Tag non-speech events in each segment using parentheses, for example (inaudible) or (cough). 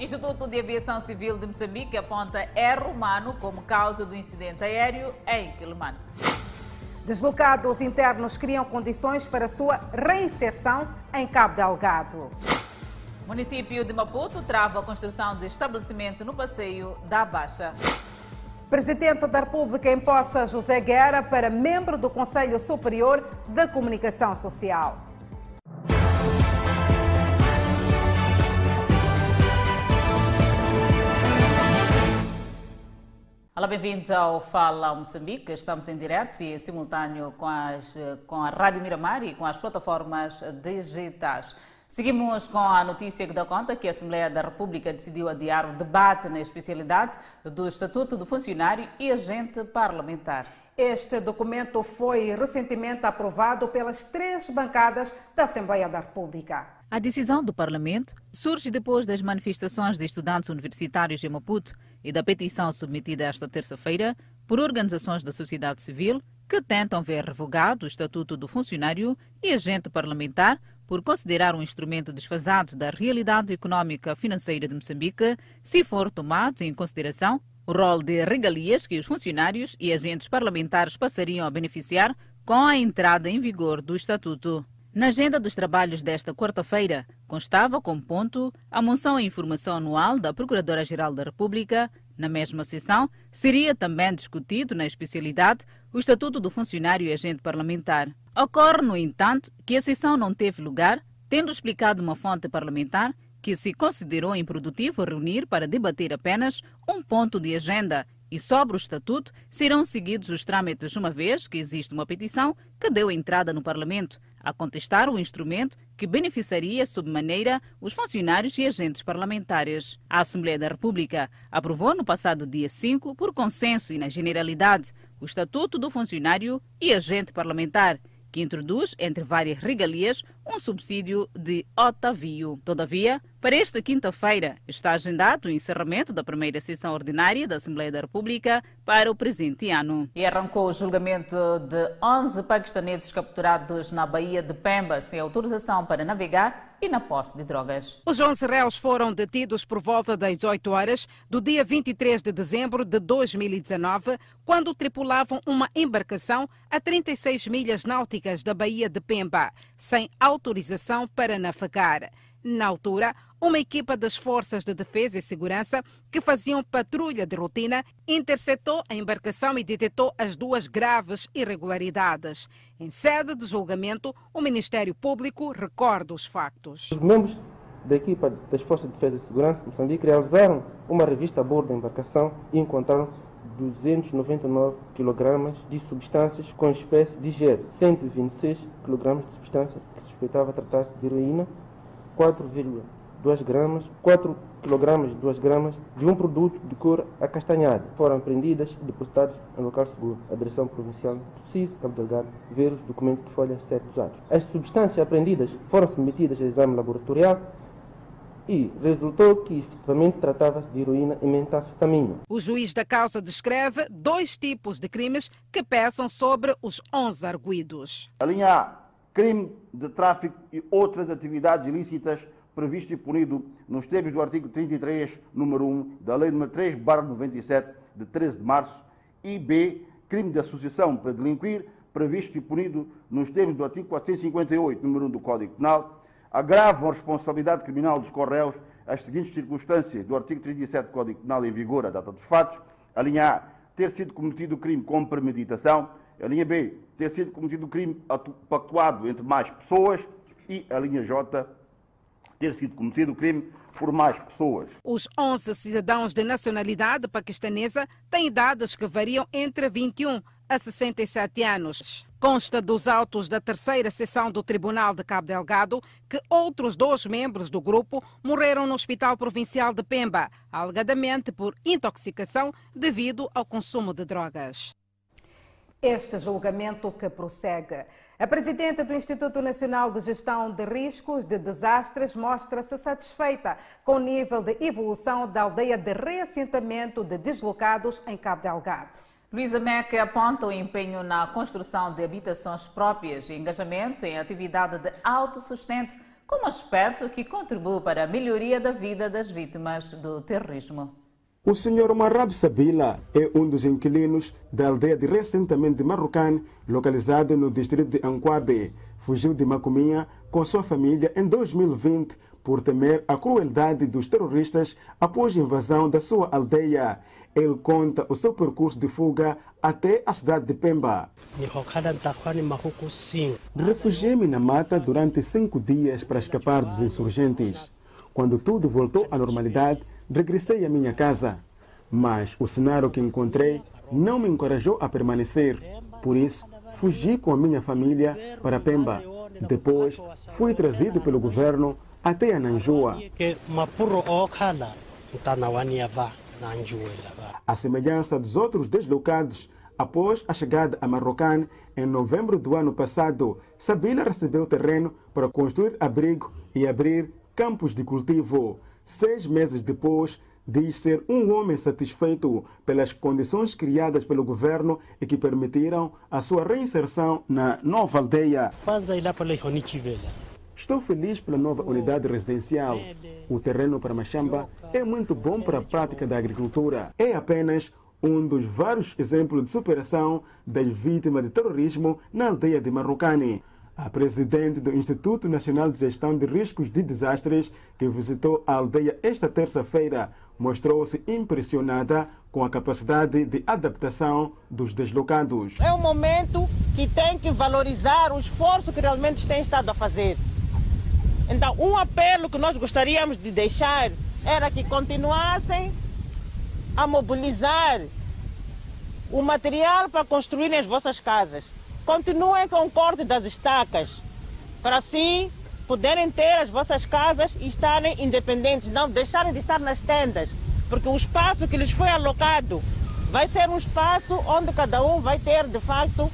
Instituto de Aviação Civil de Moçambique aponta erro humano como causa do incidente aéreo em Quilimane. Deslocados internos criam condições para sua reinserção em Cabo Delgado. Município de Maputo trava a construção de estabelecimento no passeio da Baixa. Presidente da República empossa José Guerra para membro do Conselho Superior da Comunicação Social. Olá, bem-vindos ao Fala Moçambique. Estamos em direto e em simultâneo com, as, com a Rádio Miramar e com as plataformas digitais. Seguimos com a notícia que dá conta que a Assembleia da República decidiu adiar o debate na especialidade do Estatuto do Funcionário e Agente Parlamentar. Este documento foi recentemente aprovado pelas três bancadas da Assembleia da República. A decisão do Parlamento surge depois das manifestações de estudantes universitários em Maputo e da petição submetida esta terça-feira por organizações da sociedade civil que tentam ver revogado o Estatuto do Funcionário e Agente Parlamentar por considerar um instrumento desfasado da realidade econômica financeira de Moçambique, se for tomado em consideração o rol de regalias que os funcionários e agentes parlamentares passariam a beneficiar com a entrada em vigor do Estatuto. Na agenda dos trabalhos desta quarta-feira, constava como ponto a moção à informação anual da Procuradora-Geral da República. Na mesma sessão, seria também discutido na especialidade o Estatuto do Funcionário e Agente Parlamentar. Ocorre, no entanto, que a sessão não teve lugar, tendo explicado uma fonte parlamentar que se considerou improdutivo reunir para debater apenas um ponto de agenda e sobre o Estatuto serão seguidos os trâmites uma vez que existe uma petição que deu entrada no Parlamento a contestar o instrumento que beneficiaria maneira os funcionários e agentes parlamentares. A Assembleia da República aprovou no passado dia 5, por consenso e na generalidade, o Estatuto do Funcionário e Agente Parlamentar, que introduz, entre várias regalias, um subsídio de otavio. Todavia, para esta quinta-feira está agendado o encerramento da primeira sessão ordinária da Assembleia da República para o presente ano. E arrancou o julgamento de 11 paquistaneses capturados na Baía de Pemba sem autorização para navegar e na posse de drogas. Os 11 réus foram detidos por volta das 8 horas do dia 23 de dezembro de 2019, quando tripulavam uma embarcação a 36 milhas náuticas da Baía de Pemba, sem autorização para navegar. Na altura, uma equipa das Forças de Defesa e Segurança que faziam patrulha de rotina interceptou a embarcação e detectou as duas graves irregularidades. Em sede de julgamento, o Ministério Público recorda os factos. Os membros da equipa das Forças de Defesa e Segurança de Moçambique realizaram uma revista a bordo da embarcação e encontraram 299 kg de substâncias com espécie de gel, 126 kg de substância que suspeitava tratar-se de heroína, 4,2 gramas, 4 kg de 2 gramas de um produto de cor acastanhada. Foram apreendidas e depositadas em local seguro. A Direção Provincial CIS, Cabo Delgado, ver os documentos de folha 7 usados. As substâncias apreendidas foram submetidas a exame laboratorial e resultou que efetivamente tratava-se de heroína e metanfetamina. O juiz da causa descreve dois tipos de crimes que pesam sobre os 11 arguídos. A linha A crime de tráfico e outras atividades ilícitas previsto e punido nos termos do artigo 33, número 1 da Lei nº 3, 97, de 13 de março, e B, crime de associação para delinquir, previsto e punido nos termos do artigo 458, número 1 do Código Penal, agravam a responsabilidade criminal dos correios as seguintes circunstâncias do artigo 37 do Código Penal em vigor à data dos fatos, a linha A, ter sido cometido o crime com premeditação, a linha B, ter sido cometido o crime pactuado entre mais pessoas e a linha J, ter sido cometido o crime por mais pessoas. Os 11 cidadãos de nacionalidade paquistanesa têm idades que variam entre 21 a 67 anos. Consta dos autos da terceira sessão do Tribunal de Cabo Delgado que outros dois membros do grupo morreram no Hospital Provincial de Pemba, alegadamente por intoxicação devido ao consumo de drogas este julgamento que prossegue. A presidente do Instituto Nacional de Gestão de Riscos de Desastres mostra-se satisfeita com o nível de evolução da aldeia de reassentamento de deslocados em Cabo Delgado. Luísa Meca aponta o empenho na construção de habitações próprias e engajamento em atividade de autossustento como aspecto que contribui para a melhoria da vida das vítimas do terrorismo. O senhor Marab Sabila é um dos inquilinos da aldeia de reassentamento de Marrocan, localizado no distrito de Anquabe. Fugiu de Macuminha com sua família em 2020 por temer a crueldade dos terroristas após a invasão da sua aldeia. Ele conta o seu percurso de fuga até a cidade de Pemba. Refugiei-me na mata durante cinco dias para escapar dos insurgentes. Quando tudo voltou à normalidade, regressei à minha casa. Mas o cenário que encontrei não me encorajou a permanecer. Por isso, fugi com a minha família para Pemba. Depois, fui trazido pelo governo até a Nanjua. A semelhança dos outros deslocados, após a chegada a Marrocan em novembro do ano passado, Sabila recebeu terreno para construir abrigo e abrir campos de cultivo. Seis meses depois, diz ser um homem satisfeito pelas condições criadas pelo governo e que permitiram a sua reinserção na nova aldeia. Estou feliz pela nova unidade residencial. O terreno para Machamba é muito bom para a prática da agricultura. É apenas um dos vários exemplos de superação das vítimas de terrorismo na aldeia de Marrocane. A presidente do Instituto Nacional de Gestão de Riscos de Desastres, que visitou a aldeia esta terça-feira, mostrou-se impressionada com a capacidade de adaptação dos deslocados. É um momento que tem que valorizar o esforço que realmente tem estado a fazer. Então, um apelo que nós gostaríamos de deixar era que continuassem a mobilizar o material para construírem as vossas casas. Continuem com o corte das estacas, para assim poderem ter as vossas casas e estarem independentes, não deixarem de estar nas tendas, porque o espaço que lhes foi alocado vai ser um espaço onde cada um vai ter, de facto,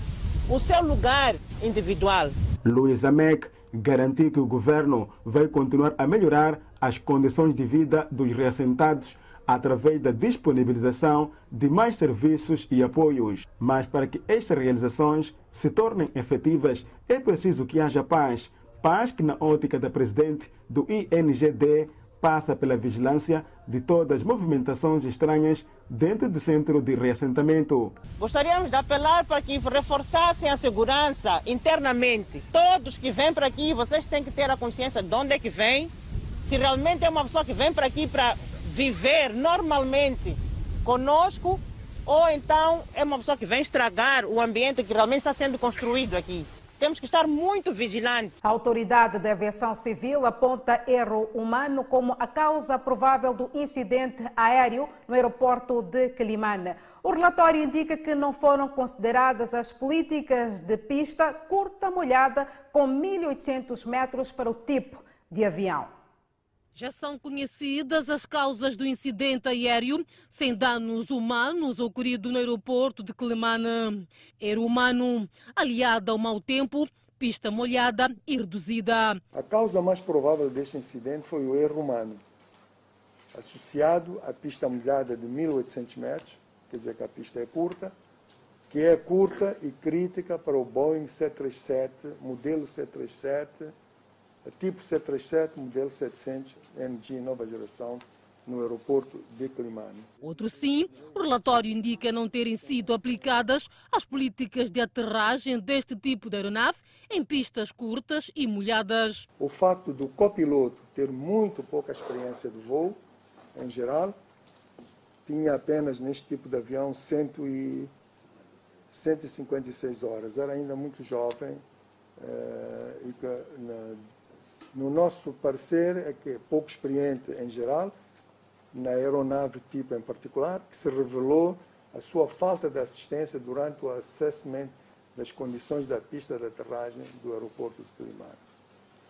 o seu lugar individual. Luísa Mac garantiu que o governo vai continuar a melhorar as condições de vida dos reassentados através da disponibilização de mais serviços e apoios. Mas para que estas realizações se tornem efetivas, é preciso que haja paz. Paz que, na ótica da presidente do INGD, passa pela vigilância de todas as movimentações estranhas dentro do centro de reassentamento. Gostaríamos de apelar para que reforçassem a segurança internamente. Todos que vêm para aqui, vocês têm que ter a consciência de onde é que vêm. Se realmente é uma pessoa que vem para aqui para viver normalmente conosco, ou então é uma pessoa que vem estragar o ambiente que realmente está sendo construído aqui. Temos que estar muito vigilantes. A Autoridade de Aviação Civil aponta erro humano como a causa provável do incidente aéreo no aeroporto de Quelimane. O relatório indica que não foram consideradas as políticas de pista curta molhada com 1.800 metros para o tipo de avião. Já são conhecidas as causas do incidente aéreo sem danos humanos ocorrido no aeroporto de Clemana. Era humano, aliado ao mau tempo, pista molhada e reduzida. A causa mais provável deste incidente foi o erro humano, associado à pista molhada de 1800 metros, quer dizer que a pista é curta, que é curta e crítica para o Boeing 737, modelo 737, tipo 737, modelo 700, NG nova geração, no aeroporto de Climane. Outro sim, o relatório indica não terem sido aplicadas as políticas de aterragem deste tipo de aeronave em pistas curtas e molhadas. O facto do copiloto ter muito pouca experiência de voo, em geral, tinha apenas neste tipo de avião 100 e 156 horas, era ainda muito jovem eh, e que, na, no nosso parecer, é que é pouco experiente em geral, na aeronave tipo em particular, que se revelou a sua falta de assistência durante o assessment das condições da pista de aterragem do aeroporto de Climar.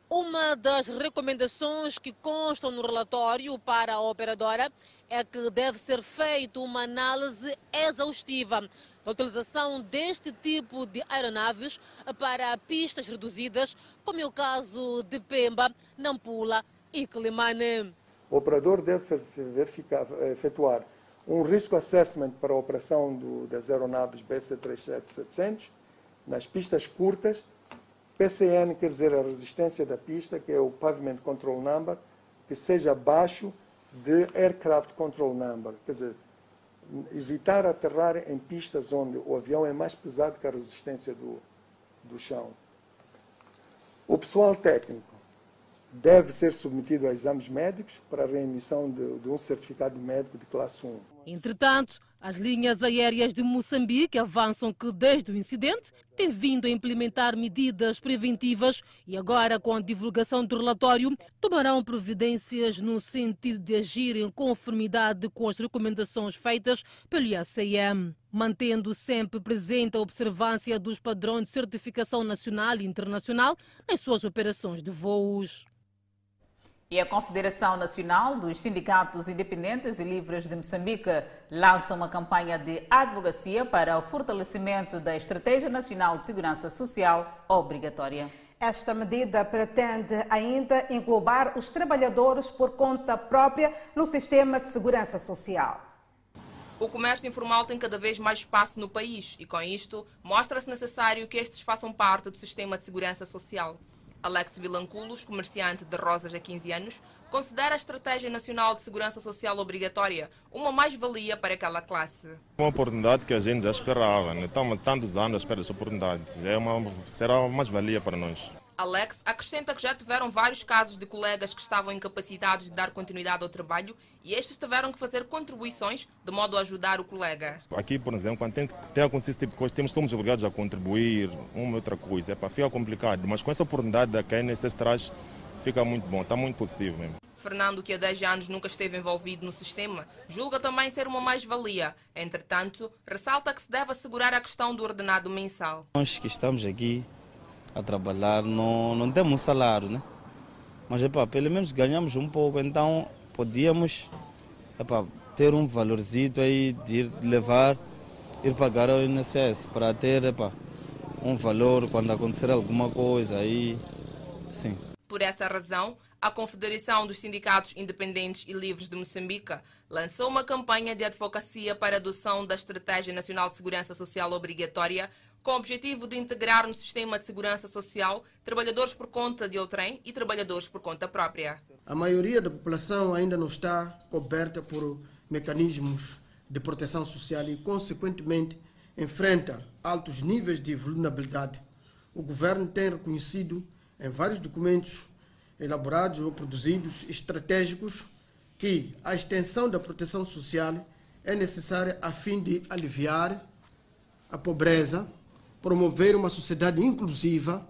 Uma das recomendações que constam no relatório para a operadora é que deve ser feita uma análise exaustiva da utilização deste tipo de aeronaves para pistas reduzidas, como é o caso de Pemba, Nampula e Climane. O operador deve verificar, efetuar um risco assessment para a operação do, das aeronaves BC-37700 nas pistas curtas PCN quer dizer a resistência da pista, que é o Pavement Control Number, que seja abaixo de Aircraft Control Number. Quer dizer, evitar aterrar em pistas onde o avião é mais pesado que a resistência do, do chão. O pessoal técnico deve ser submetido a exames médicos para a reemissão de, de um certificado médico de classe 1. Entretanto, as linhas aéreas de Moçambique avançam que, desde o incidente, têm vindo a implementar medidas preventivas e agora, com a divulgação do relatório, tomarão providências no sentido de agir em conformidade com as recomendações feitas pelo IACM, mantendo sempre presente a observância dos padrões de certificação nacional e internacional nas suas operações de voos. E a Confederação Nacional dos Sindicatos Independentes e Livres de Moçambique lança uma campanha de advocacia para o fortalecimento da Estratégia Nacional de Segurança Social obrigatória. Esta medida pretende ainda englobar os trabalhadores por conta própria no sistema de segurança social. O comércio informal tem cada vez mais espaço no país e, com isto, mostra-se necessário que estes façam parte do sistema de segurança social. Alex Vilanculos, comerciante de rosas há 15 anos, considera a Estratégia Nacional de Segurança Social obrigatória uma mais-valia para aquela classe. Uma oportunidade que a gente já esperava, né? estamos tantos anos à espera dessa oportunidade, é uma, será uma mais-valia para nós. Alex acrescenta que já tiveram vários casos de colegas que estavam incapacitados de dar continuidade ao trabalho e estes tiveram que fazer contribuições de modo a ajudar o colega. Aqui, por exemplo, quando tem, tem acontecido esse tipo de coisa, temos, somos obrigados a contribuir, uma outra coisa. É para ficar complicado, mas com essa oportunidade da KNSS traz, fica muito bom, está muito positivo mesmo. Fernando, que há 10 anos nunca esteve envolvido no sistema, julga também ser uma mais-valia. Entretanto, ressalta que se deve assegurar a questão do ordenado mensal. Nós que estamos aqui a trabalhar, não, não temos salário, né? Mas epa, pelo menos ganhamos um pouco, então podíamos epa, ter um valorzito aí de ir levar, ir pagar ao INSS para ter epa, um valor quando acontecer alguma coisa aí, sim. Por essa razão, a Confederação dos Sindicatos Independentes e Livres de Moçambique lançou uma campanha de advocacia para a adoção da Estratégia Nacional de Segurança Social Obrigatória com o objetivo de integrar no sistema de segurança social trabalhadores por conta de outrem e trabalhadores por conta própria. A maioria da população ainda não está coberta por mecanismos de proteção social e, consequentemente, enfrenta altos níveis de vulnerabilidade. O governo tem reconhecido em vários documentos elaborados ou produzidos estratégicos que a extensão da proteção social é necessária a fim de aliviar a pobreza, promover uma sociedade inclusiva,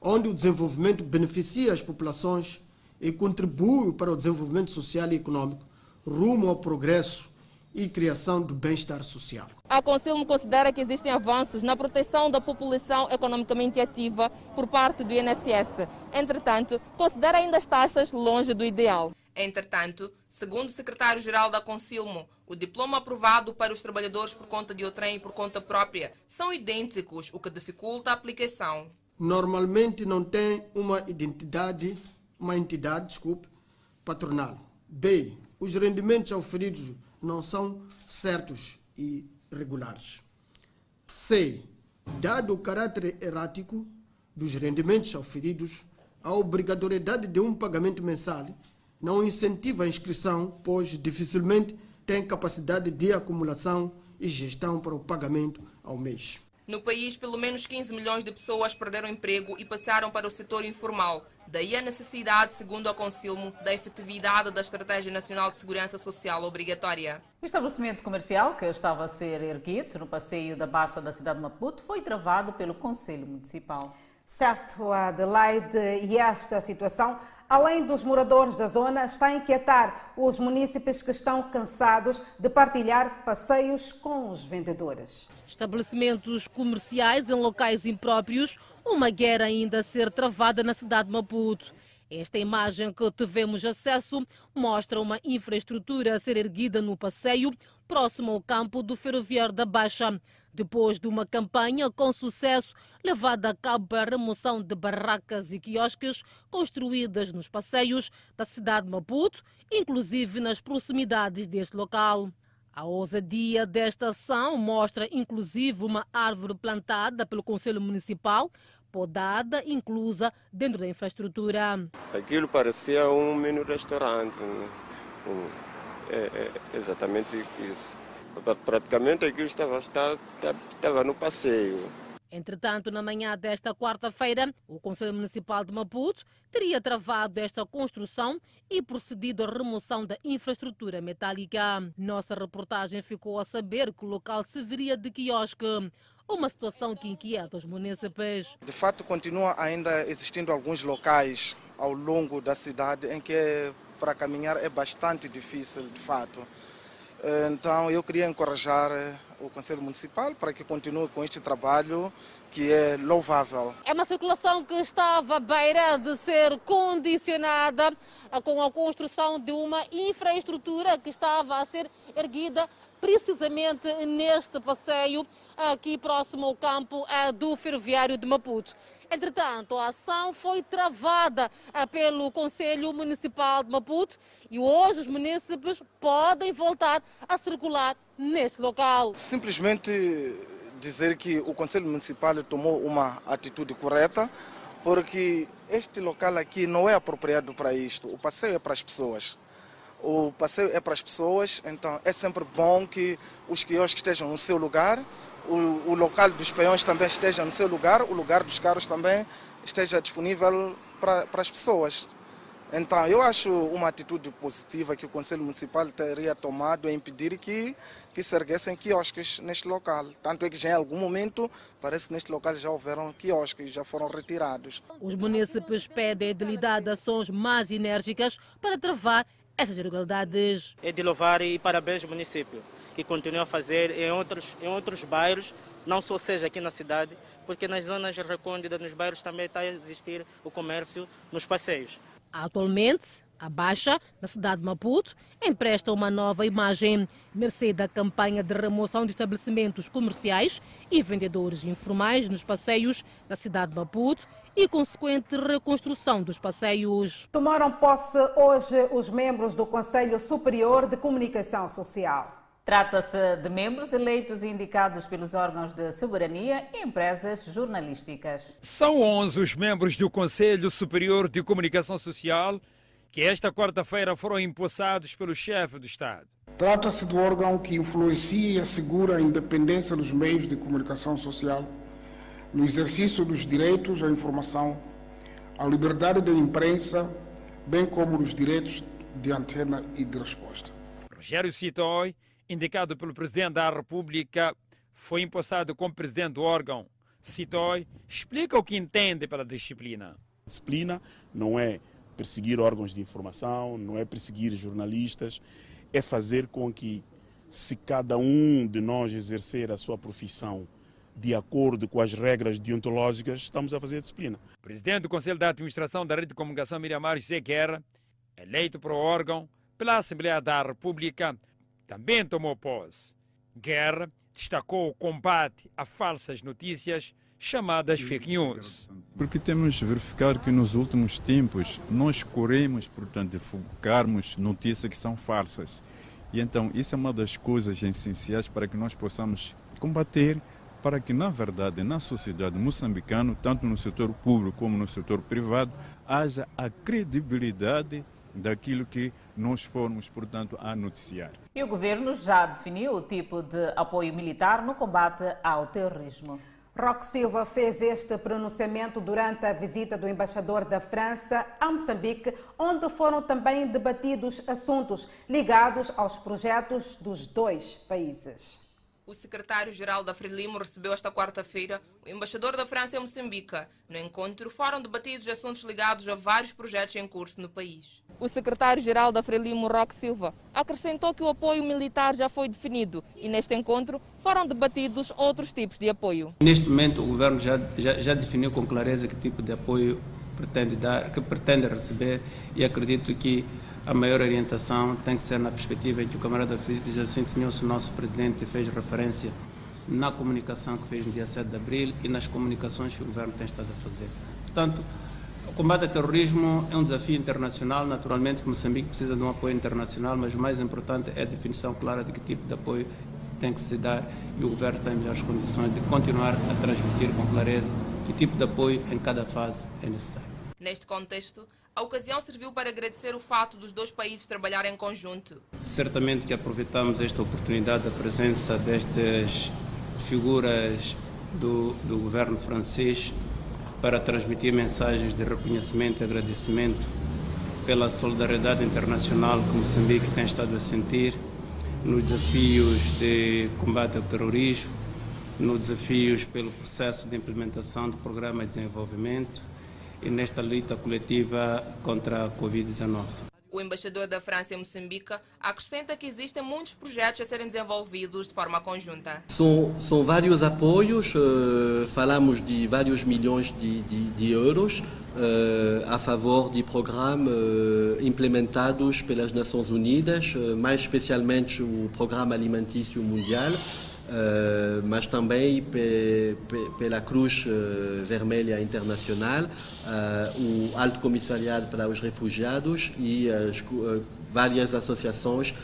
onde o desenvolvimento beneficia as populações e contribui para o desenvolvimento social e econômico, rumo ao progresso e criação do bem-estar social. A Conselho considera que existem avanços na proteção da população economicamente ativa por parte do INSS. Entretanto, considera ainda as taxas longe do ideal. Entretanto, segundo o secretário-geral da Consilmo, o diploma aprovado para os trabalhadores por conta de outrem e por conta própria são idênticos, o que dificulta a aplicação. Normalmente não tem uma identidade, uma entidade, desculpe, patronal. B. Os rendimentos oferidos não são certos e regulares. C. Dado o caráter errático dos rendimentos oferidos, a obrigatoriedade de um pagamento mensal não incentiva a inscrição, pois dificilmente tem capacidade de acumulação e gestão para o pagamento ao mês. No país, pelo menos 15 milhões de pessoas perderam emprego e passaram para o setor informal. Daí a necessidade, segundo a Consilmo, da efetividade da Estratégia Nacional de Segurança Social obrigatória. O estabelecimento comercial que estava a ser erguido no passeio da Baixa da cidade de Maputo foi travado pelo Conselho Municipal. Certo, Adelaide, e esta situação além dos moradores da zona, está a inquietar os munícipes que estão cansados de partilhar passeios com os vendedores. Estabelecimentos comerciais em locais impróprios, uma guerra ainda a ser travada na cidade de Maputo. Esta imagem que tivemos acesso mostra uma infraestrutura a ser erguida no passeio próximo ao campo do Ferroviário da Baixa depois de uma campanha com sucesso levada a cabo para a remoção de barracas e quiosques construídas nos passeios da cidade de Maputo, inclusive nas proximidades deste local. A ousadia desta ação mostra inclusive uma árvore plantada pelo Conselho Municipal podada inclusa dentro da infraestrutura. Aquilo parecia um mini restaurante. Né? É, é exatamente isso. Praticamente aquilo estava, estava, estava no passeio. Entretanto, na manhã desta quarta-feira, o Conselho Municipal de Maputo teria travado esta construção e procedido à remoção da infraestrutura metálica. Nossa reportagem ficou a saber que o local serviria de quiosque. Uma situação que inquieta os munícipes. De fato, continua ainda existindo alguns locais ao longo da cidade em que para caminhar é bastante difícil, de fato. Então, eu queria encorajar o Conselho Municipal para que continue com este trabalho que é louvável. É uma circulação que estava à beira de ser condicionada com a construção de uma infraestrutura que estava a ser erguida precisamente neste passeio aqui próximo ao campo do ferroviário de Maputo. Entretanto, a ação foi travada eh, pelo Conselho Municipal de Maputo e hoje os munícipes podem voltar a circular neste local. Simplesmente dizer que o Conselho Municipal tomou uma atitude correta, porque este local aqui não é apropriado para isto. O passeio é para as pessoas. O passeio é para as pessoas, então é sempre bom que os quiosques estejam no seu lugar, o, o local dos peões também esteja no seu lugar, o lugar dos carros também esteja disponível para, para as pessoas. Então, eu acho uma atitude positiva que o Conselho Municipal teria tomado em impedir que, que se erguessem quiosques neste local. Tanto é que já em algum momento, parece que neste local já houveram quiosques, já foram retirados. Os municípios pedem a idilidade de ações mais enérgicas para travar essas irregularidades. É de louvar e parabéns ao município, que continua a fazer em outros, em outros bairros, não só seja aqui na cidade, porque nas zonas recônditas, nos bairros também está a existir o comércio nos passeios. Atualmente, a Baixa, na cidade de Maputo, empresta uma nova imagem, mercê da campanha de remoção de estabelecimentos comerciais e vendedores informais nos passeios da cidade de Maputo e consequente reconstrução dos passeios. Tomaram posse hoje os membros do Conselho Superior de Comunicação Social. Trata-se de membros eleitos e indicados pelos órgãos de soberania e empresas jornalísticas. São 11 os membros do Conselho Superior de Comunicação Social que esta quarta-feira foram empossados pelo chefe do Estado. Trata-se do órgão que influencia e assegura a independência dos meios de comunicação social no exercício dos direitos à informação, à liberdade de imprensa, bem como dos direitos de antena e de resposta. Rogério Citói indicado pelo Presidente da República, foi empossado como presidente do órgão. Citói explica o que entende pela disciplina. Disciplina não é perseguir órgãos de informação, não é perseguir jornalistas, é fazer com que, se cada um de nós exercer a sua profissão de acordo com as regras deontológicas, estamos a fazer disciplina. Presidente do Conselho de Administração da Rede de Comunicação, Miramar José Guerra, eleito para o órgão pela Assembleia da República, também tomou posse. Guerra destacou o combate a falsas notícias chamadas fake news. Porque temos de verificar que nos últimos tempos nós corremos, portanto, divulgarmos notícias que são falsas. E então isso é uma das coisas essenciais para que nós possamos combater, para que na verdade na sociedade moçambicana, tanto no setor público como no setor privado, haja a credibilidade daquilo que nós formos, portanto, a noticiar. E o governo já definiu o tipo de apoio militar no combate ao terrorismo. Roque Silva fez este pronunciamento durante a visita do embaixador da França a Moçambique, onde foram também debatidos assuntos ligados aos projetos dos dois países. O secretário-geral da Frelimo recebeu esta quarta-feira o embaixador da França em Moçambique. No encontro foram debatidos assuntos ligados a vários projetos em curso no país. O secretário-geral da Frelimo, Roque Silva, acrescentou que o apoio militar já foi definido e neste encontro foram debatidos outros tipos de apoio. Neste momento o governo já, já, já definiu com clareza que tipo de apoio pretende dar, que pretende receber e acredito que a maior orientação tem que ser na perspectiva em que o camarada Jacinto Nilson, nosso presidente, fez referência na comunicação que fez no dia 7 de abril e nas comunicações que o governo tem estado a fazer. Portanto, o combate ao terrorismo é um desafio internacional, naturalmente Moçambique precisa de um apoio internacional, mas o mais importante é a definição clara de que tipo de apoio tem que se dar e o governo tem melhores condições de continuar a transmitir com clareza que tipo de apoio em cada fase é necessário. Neste contexto, a ocasião serviu para agradecer o fato dos dois países trabalharem em conjunto. Certamente que aproveitamos esta oportunidade da presença destas figuras do, do governo francês para transmitir mensagens de reconhecimento e agradecimento pela solidariedade internacional que Moçambique tem estado a sentir nos desafios de combate ao terrorismo, nos desafios pelo processo de implementação do programa de desenvolvimento nesta luta coletiva contra a Covid-19. O embaixador da França em Moçambique acrescenta que existem muitos projetos a serem desenvolvidos de forma conjunta. São, são vários apoios, uh, falamos de vários milhões de, de, de euros uh, a favor de programas uh, implementados pelas Nações Unidas, mais especialmente o Programa Alimentício Mundial. Uh, mas também pe, pe, pela Cruz uh, Vermelha Internacional, uh, o Alto Comissariado para os Refugiados e as várias associações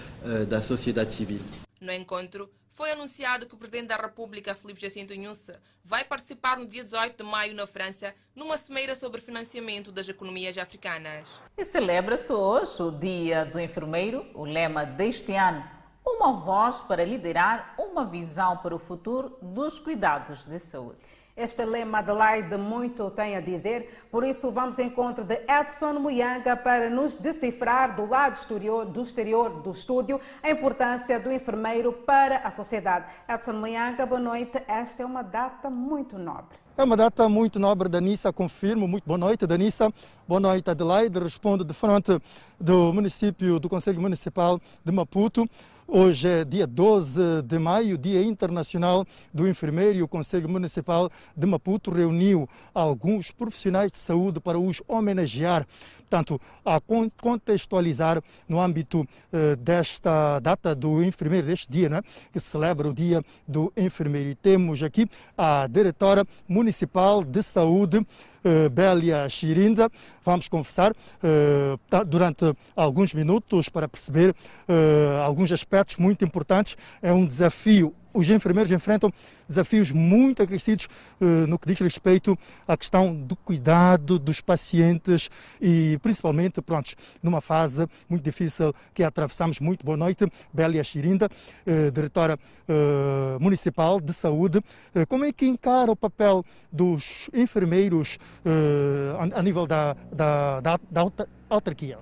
da sociedade civil. No encontro, foi anunciado que o Presidente da República, Filipe Jacinto Inhusse, vai participar no dia 18 de maio na França, numa cimeira sobre financiamento das economias africanas. E celebra-se hoje o Dia do Enfermeiro, o lema deste ano uma voz para liderar uma visão para o futuro dos cuidados de saúde. Este lema Adelaide muito tem a dizer, por isso vamos ao encontro de Edson Muyanga para nos decifrar do lado exterior do, exterior do estúdio a importância do enfermeiro para a sociedade. Edson Muyanga, boa noite. Esta é uma data muito nobre. É uma data muito nobre, Danissa, confirmo. Muito boa noite, Danissa. Boa noite, Adelaide. Respondo de frente do município, do Conselho Municipal de Maputo. Hoje é dia 12 de maio, Dia Internacional do Enfermeiro, e o Conselho Municipal de Maputo reuniu alguns profissionais de saúde para os homenagear, portanto, a contextualizar no âmbito eh, desta data do enfermeiro, deste dia, né, que celebra o Dia do Enfermeiro. E temos aqui a diretora municipal de saúde, eh, Bélia Chirinda. Vamos conversar eh, durante alguns minutos para perceber eh, alguns aspectos muito importantes. É um desafio os enfermeiros enfrentam desafios muito acrescidos uh, no que diz respeito à questão do cuidado dos pacientes e principalmente, pronto, numa fase muito difícil que atravessamos. Muito boa noite, Bélia Chirinda, uh, diretora uh, municipal de saúde. como é que encara o papel dos enfermeiros a, a, nível da, da, da, da autarquia?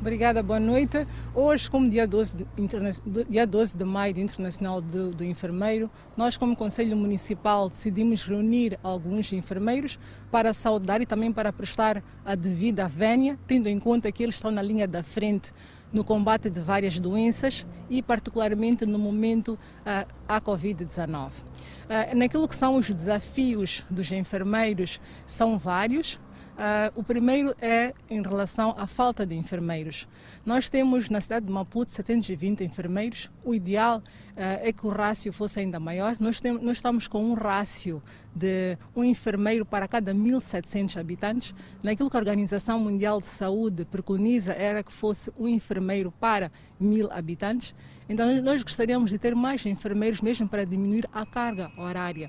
Obrigada, boa noite. Hoje, como dia 12 de, dia 12 de maio, Dia Internacional do, do, Enfermeiro, nós, como Conselho Municipal, decidimos reunir alguns enfermeiros para saudar e também para prestar a devida vénia, tendo em conta que eles estão na linha da frente no combate de várias doenças e, particularmente, no momento uh, à Covid-19. Uh, naquilo que são os desafios dos enfermeiros, são vários, Uh, o primeiro é em relação à falta de enfermeiros. Nós temos na cidade de Maputo 720 enfermeiros. O ideal uh, é que o rácio fosse ainda maior. Nós, nós estamos com um rácio de um enfermeiro para cada 1.700 habitantes. Naquilo que a Organização Mundial de Saúde preconiza era que fosse um enfermeiro para mil habitantes. Então, nós gostaríamos de ter mais enfermeiros, mesmo para diminuir a carga horária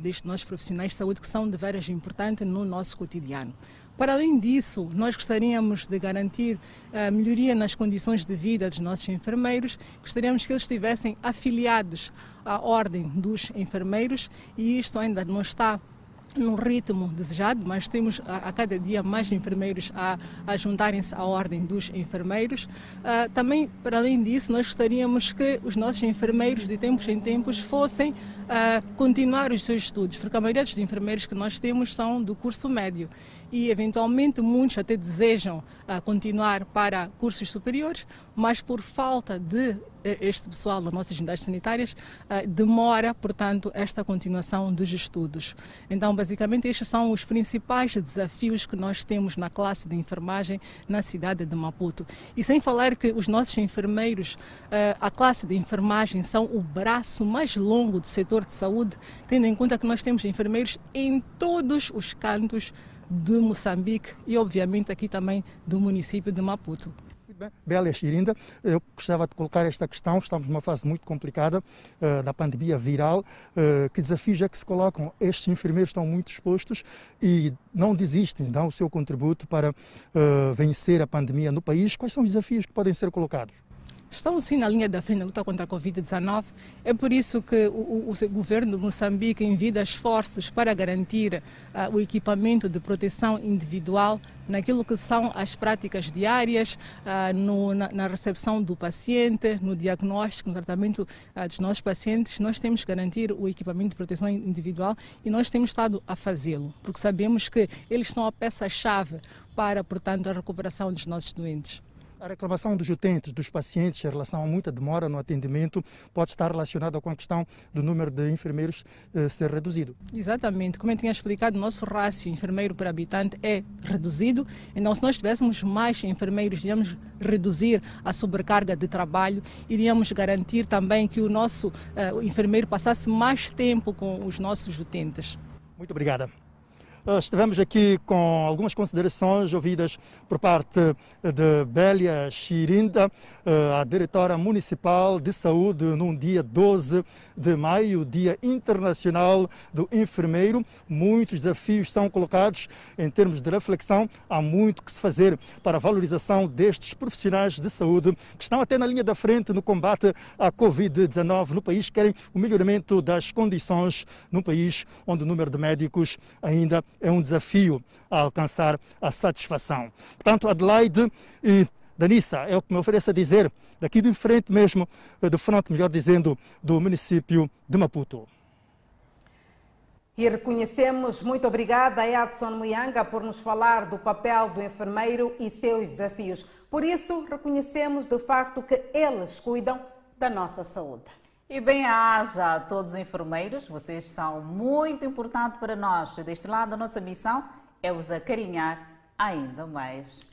destes nossos profissionais de saúde, que são de veras importantes no nosso cotidiano. Para além disso, nós gostaríamos de garantir a melhoria nas condições de vida dos nossos enfermeiros, gostaríamos que eles estivessem afiliados à Ordem dos Enfermeiros e isto ainda não está no ritmo desejado, mas temos a, a cada dia mais enfermeiros a, a juntarem-se à ordem dos enfermeiros. Uh, também, para além disso, nós gostaríamos que os nossos enfermeiros, de tempos em tempos, fossem uh, continuar os seus estudos, porque a maioria dos enfermeiros que nós temos são do curso médio e, eventualmente, muitos até desejam uh, continuar para cursos superiores, mas por falta de eh, este pessoal das nossas unidades sanitárias uh, demora, portanto, esta continuação dos estudos. Então, basicamente, estes são os principais desafios que nós temos na classe de enfermagem na cidade de Maputo. E sem falar que os nossos enfermeiros, uh, a classe de enfermagem, são o braço mais longo do setor de saúde, tendo em conta que nós temos enfermeiros em todos os cantos de Moçambique e, obviamente, aqui também do município de Maputo. Bélia Chirinda, eu gostava de colocar esta questão. Estamos numa fase muito complicada uh, da pandemia viral. Uh, que desafios é que se colocam? Estes enfermeiros estão muito expostos e não desistem, dão o seu contributo para uh, vencer a pandemia no país. Quais são os desafios que podem ser colocados? Estão sim na linha da frente na luta contra a Covid-19. É por isso que o, o, o, governo de Moçambique envia esforços para garantir uh, o equipamento de proteção individual naquilo que são as práticas diárias, uh, no, na, na, recepção do paciente, no diagnóstico, no tratamento uh, dos nossos pacientes. Nós temos que garantir o equipamento de proteção individual e nós temos estado a fazê-lo, porque sabemos que eles são a peça-chave para, portanto, a recuperação dos nossos doentes. A reclamação dos utentes, dos pacientes, em relação a muita demora no atendimento, pode estar relacionada com a questão do número de enfermeiros eh, ser reduzido. Exatamente. Como eu tinha explicado, nosso rácio enfermeiro por habitante é reduzido. Então, se nós tivéssemos mais enfermeiros, iríamos reduzir a sobrecarga de trabalho, iríamos garantir também que o nosso eh, enfermeiro passasse mais tempo com os nossos utentes. Muito obrigada. Ah, estivemos aqui com algumas considerações ouvidas por parte de Bélia Chirinda, ah, a diretora municipal de saúde, num dia 12 de maio, Dia Internacional do Enfermeiro. Muitos desafios são colocados em termos de reflexão. Há muito que se fazer para a valorização destes profissionais de saúde que estão até na linha da frente no combate à Covid-19 no país, querem o melhoramento das condições no país onde o número de médicos ainda é um desafio a alcançar a satisfação. Portanto, Adelaide e Danissa, é o que me oferece a dizer, daqui de frente mesmo, eh, de frente, melhor dizendo, do município de Maputo. E reconhecemos, muito obrigada a Edson Muyanga por nos falar do papel do enfermeiro e seus desafios. Por isso, reconhecemos de facto que eles cuidam da nossa saúde. E bem haja a todos os enfermeiros, vocês são muito importantes para nós. Deste lado, a nossa missão é os acarinhar ainda mais.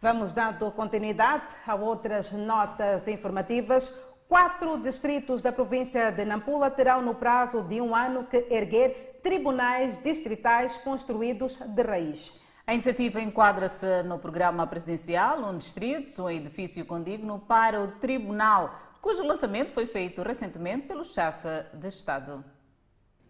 Vamos dando continuidade a outras notas informativas. Quatro distritos da província de Nampula terão no prazo de um ano que erguer tribunais distritais construídos de raiz. A iniciativa enquadra-se no programa presidencial Um Distrito, um edifício condigno para o Tribunal cujo lançamento foi feito recentemente pelo chefe de Estado.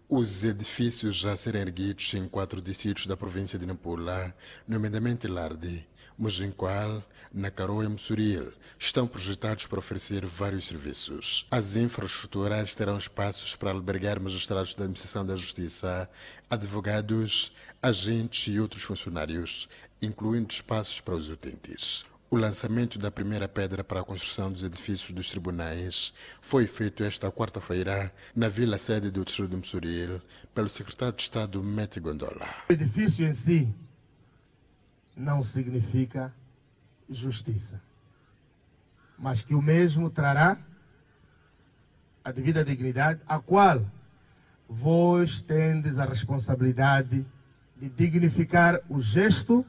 Os edifícios já serem erguidos em quatro distritos da província de Nampula, nomeadamente Lardi, Mojinqual, Nacaró e Mussuril, estão projetados para oferecer vários serviços. As infraestruturas terão espaços para albergar magistrados da administração da justiça, advogados, agentes e outros funcionários, incluindo espaços para os utentes. O lançamento da primeira pedra para a construção dos edifícios dos tribunais foi feito esta quarta-feira na vila sede do Distrito de Mussuril pelo secretário de Estado Mete Gondola. O edifício em si não significa justiça, mas que o mesmo trará a devida dignidade, a qual vós tendes a responsabilidade de dignificar o gesto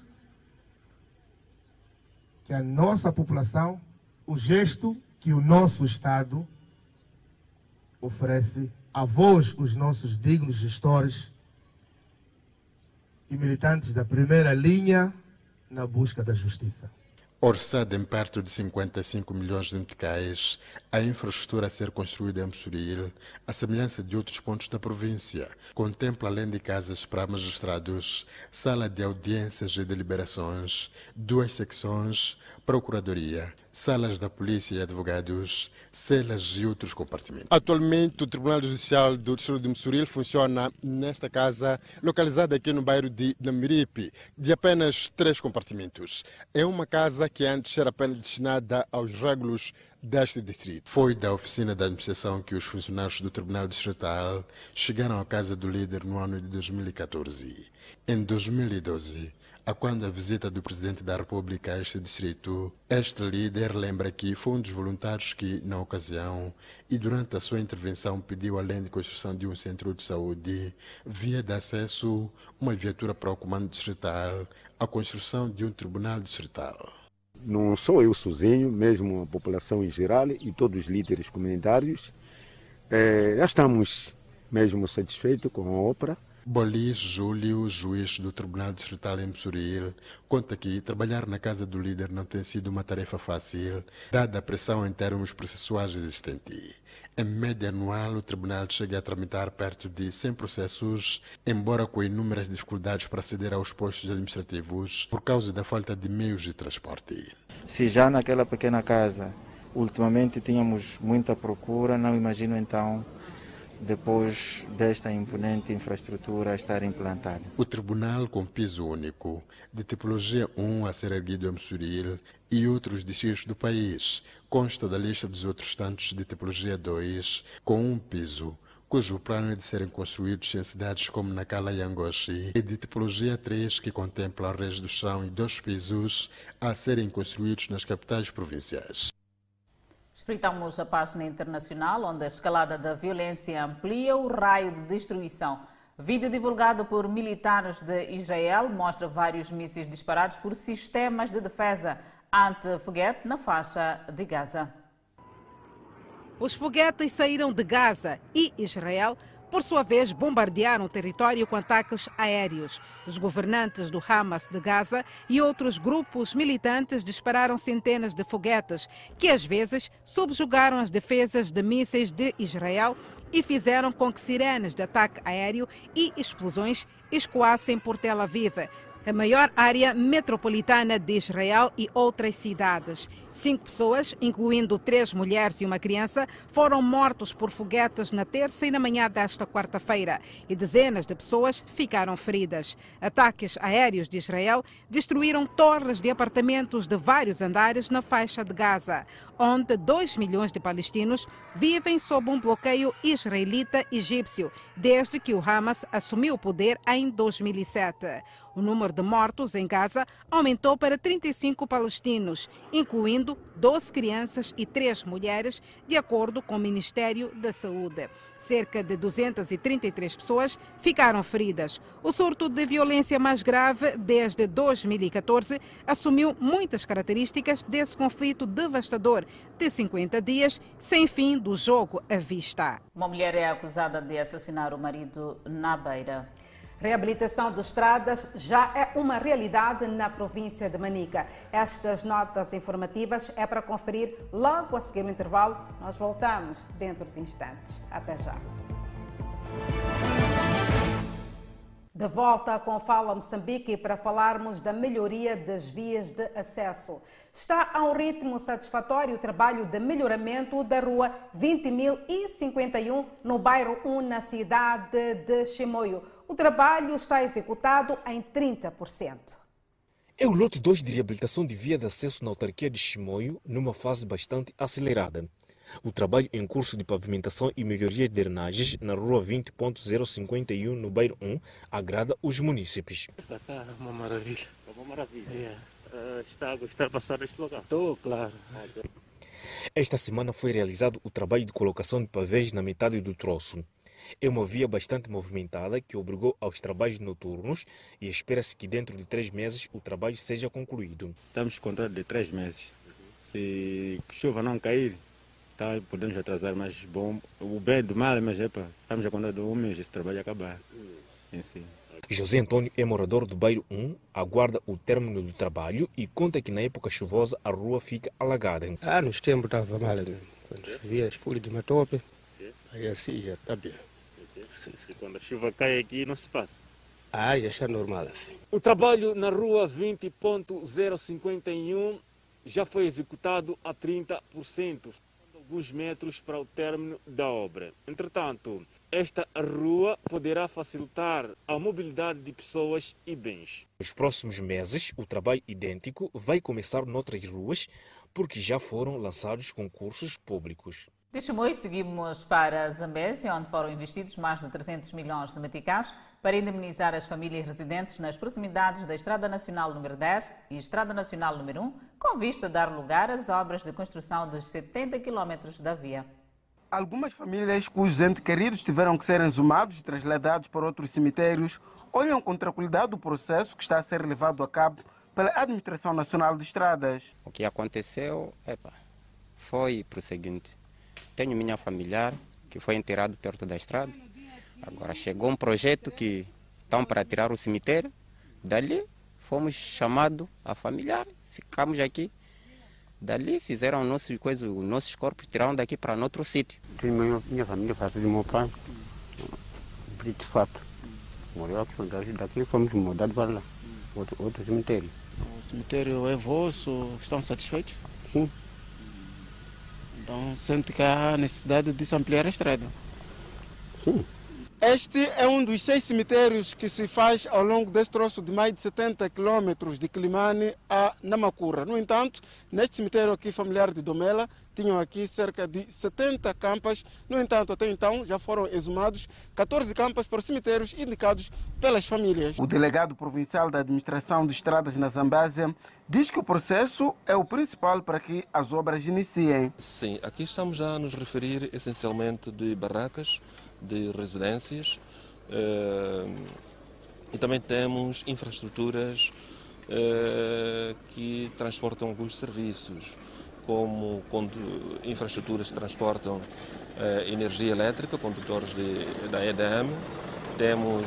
que a nossa população, o gesto que o nosso Estado oferece a vós, os nossos dignos gestores e militantes da primeira linha na busca da justiça. Orçada em perto de 55 milhões de meticais, a infraestrutura a ser construída em Mussuril, a semelhança de outros pontos da província, contempla além de casas para magistrados, sala de audiências e deliberações, duas secções, procuradoria, salas da polícia e advogados, celas e outros compartimentos. Atualmente, o Tribunal Judicial do Distrito de Mussuril funciona nesta casa, localizada aqui no bairro de Namiripe, de apenas três compartimentos. É uma casa que antes era apenas destinada aos régulos deste distrito. Foi da oficina da administração que os funcionários do Tribunal Distrital chegaram à casa do líder no ano de 2014. Em 2012, a quando a visita do Presidente da República a este distrito, este líder lembra que foi um dos voluntários que, na ocasião e durante a sua intervenção, pediu, além de construção de um centro de saúde, via de acesso, uma viatura para o Comando Distrital, a construção de um Tribunal Distrital. Não sou eu sozinho, mesmo a população em geral e todos os líderes comunitários, é, já estamos mesmo satisfeitos com a obra Bolis Júlio, juiz do Tribunal Distrital em Msuril, conta que trabalhar na casa do líder não tem sido uma tarefa fácil, dada a pressão em termos processuais existente. Em média anual, o tribunal chega a tramitar perto de 100 processos, embora com inúmeras dificuldades para aceder aos postos administrativos por causa da falta de meios de transporte. Se já naquela pequena casa ultimamente tínhamos muita procura, não imagino então depois desta imponente infraestrutura estar implantada. O tribunal com piso único, de tipologia 1 a ser erguido em Mossoril e outros distritos do país, consta da lista dos outros tantos de tipologia 2 com um piso, cujo plano é de serem construídos em cidades como Nacala e Angoshi, e de tipologia 3 que contempla redes do chão e dois pisos a serem construídos nas capitais provinciais. Espreitamos a página internacional, onde a escalada da violência amplia o raio de destruição. Vídeo divulgado por militares de Israel mostra vários mísseis disparados por sistemas de defesa anti-foguete na faixa de Gaza. Os foguetes saíram de Gaza e Israel por sua vez, bombardearam o território com ataques aéreos. Os governantes do Hamas de Gaza e outros grupos militantes dispararam centenas de foguetes, que às vezes subjugaram as defesas de mísseis de Israel e fizeram com que sirenes de ataque aéreo e explosões escoassem por Tel Aviv, a maior área metropolitana de Israel e outras cidades. Cinco pessoas, incluindo três mulheres e uma criança, foram mortos por foguetes na terça e na manhã desta quarta-feira e dezenas de pessoas ficaram feridas. Ataques aéreos de Israel destruíram torres de apartamentos de vários andares na faixa de Gaza, onde 2 milhões de palestinos vivem sob um bloqueio israelita-egípcio desde que o Hamas assumiu o poder em 2007. O número de mortos em Gaza aumentou para 35 palestinos, incluindo 12 crianças e 3 mulheres, de acordo com o Ministério da Saúde. Cerca de 233 pessoas ficaram feridas. O surto de violência mais grave desde 2014 assumiu muitas características desse conflito devastador de 50 dias, sem fim do jogo à vista. Uma mulher é acusada de assassinar o marido na beira. Reabilitação de estradas já é uma realidade na província de Manica. Estas notas informativas é para conferir logo a seguir o intervalo. Nós voltamos dentro de instantes. Até já. De volta com Fala Moçambique para falarmos da melhoria das vias de acesso. Está a um ritmo satisfatório o trabalho de melhoramento da rua 20.051 no bairro 1, na cidade de Chimoio. O trabalho está executado em 30%. É o lote 2 de reabilitação de via de acesso na autarquia de Chimoio, numa fase bastante acelerada. O trabalho em curso de pavimentação e melhoria de drenagens na rua 20.051, no bairro 1, agrada os munícipes. Cá, uma maravilha. Uma maravilha. Yeah. Uh, está a gostar de passar neste local? Estou, claro. Esta semana foi realizado o trabalho de colocação de pavês na metade do troço. É uma via bastante movimentada que obrigou aos trabalhos noturnos e espera-se que dentro de três meses o trabalho seja concluído. Estamos com contrato de três meses. Se chuva não cair, tá, podemos atrasar, mas bom, o bem do mal, mas é para estamos a contar de um mês esse trabalho acabar. Em si. José Antônio é morador do bairro 1, aguarda o término do trabalho e conta que na época chuvosa a rua fica alagada. Ah, nos tempos estava mal mesmo. Quando chovia as folhas de matope, aí assim já está bem. Sim, sim. Quando a chuva cai aqui não se passa. Ah, já está normal assim. O trabalho na rua 20.051 já foi executado a 30%, alguns metros para o término da obra. Entretanto, esta rua poderá facilitar a mobilidade de pessoas e bens. Nos próximos meses, o trabalho idêntico vai começar noutras ruas, porque já foram lançados concursos públicos. De Chimoio, seguimos para Zambésia, onde foram investidos mais de 300 milhões de meticais para indemnizar as famílias residentes nas proximidades da Estrada Nacional número 10 e Estrada Nacional número 1, com vista a dar lugar às obras de construção dos 70 quilómetros da via. Algumas famílias cujos entes queridos tiveram que ser exumados e trasladados para outros cemitérios olham com tranquilidade o processo que está a ser levado a cabo pela Administração Nacional de Estradas. O que aconteceu epa, foi para o seguinte: tenho minha familiar que foi enterrado perto da estrada. Agora chegou um projeto que Então, para tirar o cemitério, dali fomos chamados a familiar, ficamos aqui. Dali fizeram nossos, coisas, os nossos corpos, tiraram daqui para outro sítio. Minha, minha família, parte do meu pai, de fato, morreu aqui, daqui fomos mudados para lá, outro, outro cemitério. O cemitério é vosso, estão satisfeitos? Sim. Então sente que há necessidade de se ampliar a estrada? Sim. Este é um dos seis cemitérios que se faz ao longo deste troço de mais de 70 quilômetros de Quilimane a Namacura. No entanto, neste cemitério aqui familiar de Domela, tinham aqui cerca de 70 campas. No entanto, até então já foram exumados 14 campas para os cemitérios indicados pelas famílias. O delegado provincial da Administração de Estradas na Zambésia diz que o processo é o principal para que as obras iniciem. Sim, aqui estamos a nos referir essencialmente de barracas, de residências eh, e também temos infraestruturas eh, que transportam alguns serviços, como infraestruturas que transportam eh, energia elétrica, condutores de, da EDM, temos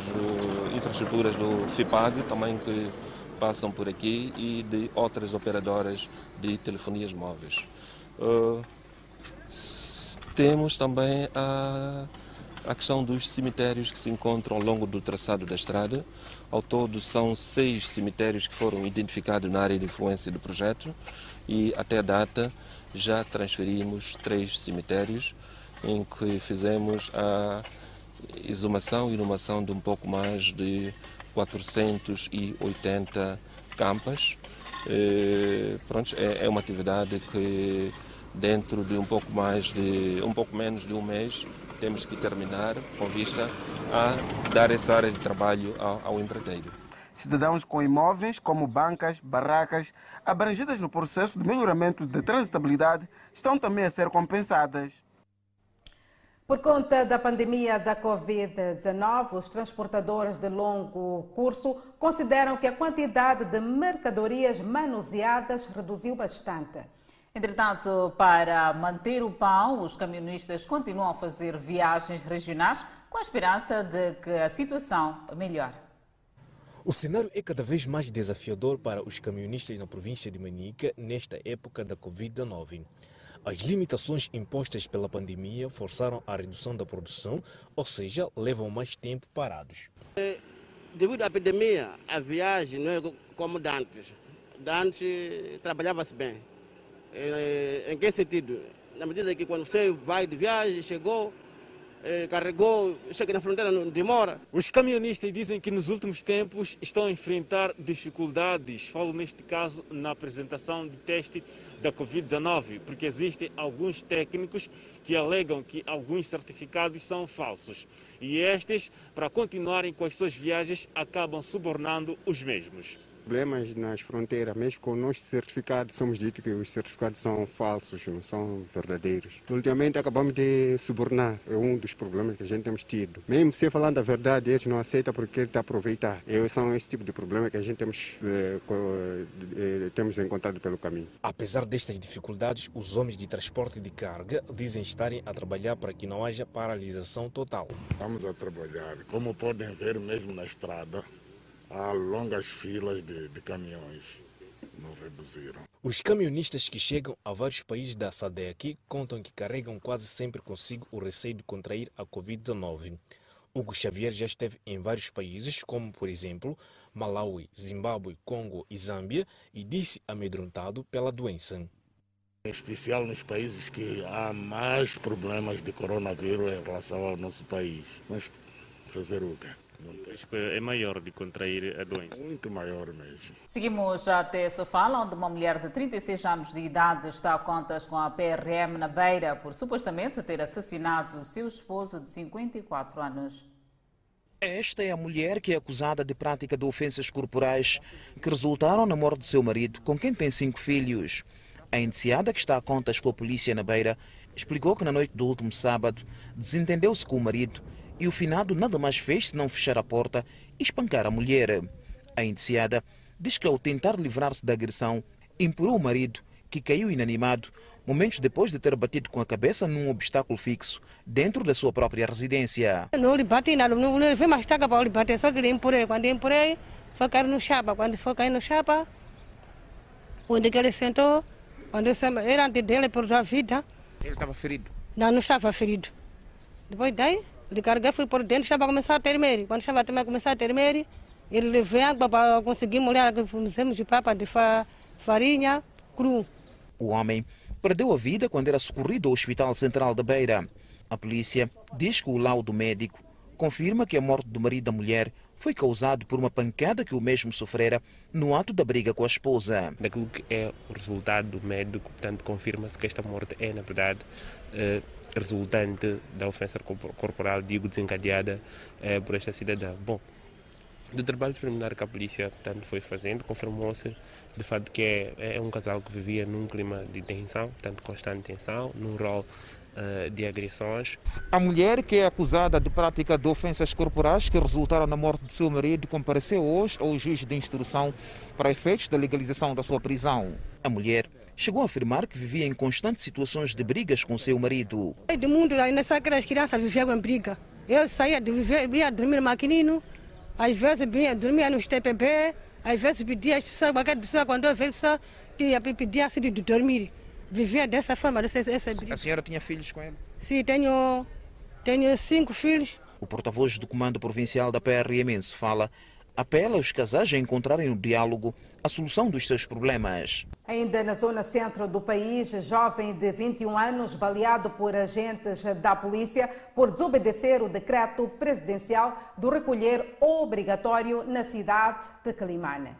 infraestruturas do FIPAG também que passam por aqui e de outras operadoras de telefonias móveis. temos também a a questão dos cemitérios que se encontram ao longo do traçado da estrada. Ao todo, são seis cemitérios que foram identificados na área de influência do projeto e, até a data, já transferimos três cemitérios em que fizemos a exumação e inumação de um pouco mais de 480 campas. E, pronto, é, é uma atividade que dentro de um pouco mais de um pouco menos de um mês temos que terminar com vista a dar essa área de trabalho ao, ao empreiteiro. Cidadãos com imóveis, como bancas, barracas, abrangidas no processo de melhoramento de transitabilidade, estão também a ser compensadas. Por conta da pandemia da Covid-19, os transportadores de longo curso consideram que a quantidade de mercadorias manuseadas reduziu bastante. Entretanto, para manter o pão, os camionistas continuam a fazer viagens regionais com a esperança de que a situação melhore. O cenário é cada vez mais desafiador para os camionistas na província de Manica nesta época da Covid-19. As limitações impostas pela pandemia forçaram a redução da produção, ou seja, levam mais tempo parados. É, devido à pandemia, a viagem não é como antes. Antes trabalhava-se bem em, em que sentido? Na medida que quando você vai de viagem, chegou, carregou, chega na fronteira, não demora. Os caminhonistas dizem que nos últimos tempos estão a enfrentar dificuldades. Falo neste caso na apresentação de teste da Covid-19, porque existem alguns técnicos que alegam que alguns certificados são falsos. E estes, para continuarem com as suas viagens, acabam subornando os mesmos problemas nas fronteiras, mesmo com nossos certificados, somos dito que os certificados são falsos, não são verdadeiros. Ultimamente acabamos de subornar, é um dos problemas que a gente temos tido. Mesmo se falando a verdade, eles não aceitam porque ele está a aproveitar. E são esse tipo de problema que a gente temos, eh, eh, temos encontrado pelo caminho. Apesar destas dificuldades, os homens de transporte de carga dizem estarem a trabalhar para que não haja paralisação total. Estamos a trabalhar, como podem ver mesmo na estrada, há longas filas de, de caminhões. Não reduziram. Os camionistas que chegam a vários países da SADEC contam que carregam quase sempre consigo o receio de contrair a Covid-19. Hugo Xavier já esteve em vários países, como por exemplo Malawi, Zimbábue, Congo e Zâmbia, e disse amedrontado pela doença. Em especial nos países que há mais problemas de coronavírus em relação ao nosso país. Mas fazer o quê? É maior de contrair a doença. Muito maior mesmo. Seguimos até Sofala, onde uma mulher de 36 anos de idade está a contas com a PRM na Beira por supostamente ter assassinado seu esposo de 54 anos. Esta é a mulher que é acusada de prática de ofensas corporais que resultaram na morte de seu marido, com quem tem cinco filhos. A indiciada, que está a contas com a polícia na Beira, explicou que na noite do último sábado desentendeu-se com o marido e o finado nada mais fez senão fechar a porta e espancar a mulher. A indiciada diz que ao tentar livrar-se da agressão, empurrou o marido, que caiu inanimado, momentos depois de ter batido com a cabeça num obstáculo fixo dentro da sua própria residência. Não lhe bati nada, não levei mais taca para lhe bater, só que ele empurrei. Quando empurrei, foi cair no chapa. Quando foi cair no chapa, onde ele sentou, onde era antes dele por a vida. Ele estava ferido? Não, não estava ferido. Depois daí, de carregar, fui por dentro, estava a começar a tremer. Quando estava a começar a tremer, ele água para conseguir molhar, fizemos de papa de farinha cru. O homem perdeu a vida quando era socorrido ao Hospital Central da Beira. A polícia diz que o laudo médico confirma que a morte do marido da mulher foi causado por uma pancada que o mesmo sofrera no ato da briga com a esposa. Daquilo que é o resultado do médico, portanto, confirma-se que esta morte é, na verdade, eh, resultante da ofensa corporal, digo, desencadeada eh, por esta cidadã. Bom, do trabalho preliminar que a polícia portanto, foi fazendo, confirmou-se de fato que é, é, um casal que vivia num clima de tensão, portanto, constante tensão, num rol uh, de agressões. A mulher que é acusada de prática de ofensas corporais que resultaram na morte de seu marido compareceu hoje ao juiz de instrução para efeitos da legalização da sua prisão. A mulher chegou a afirmar que vivia em constantes situações de brigas com seu marido. Do mundo, nessa as crianças viviam em briga. Eu saía de viver, ia dormir maquinino, às vezes vinha, dormia nos TPP, às vezes pedia as pessoas, qualquer pessoa, quando eu vejo pessoa, pedia assim de dormir. Vivia dessa forma, dessa, essa A senhora tinha filhos com ele? Sim, tenho, tenho cinco filhos. O porta-voz do Comando Provincial da PRM fala apela aos casais a encontrarem no diálogo a solução dos seus problemas. Ainda na zona centro do país, jovem de 21 anos baleado por agentes da polícia por desobedecer o decreto presidencial do recolher obrigatório na cidade de Calimane.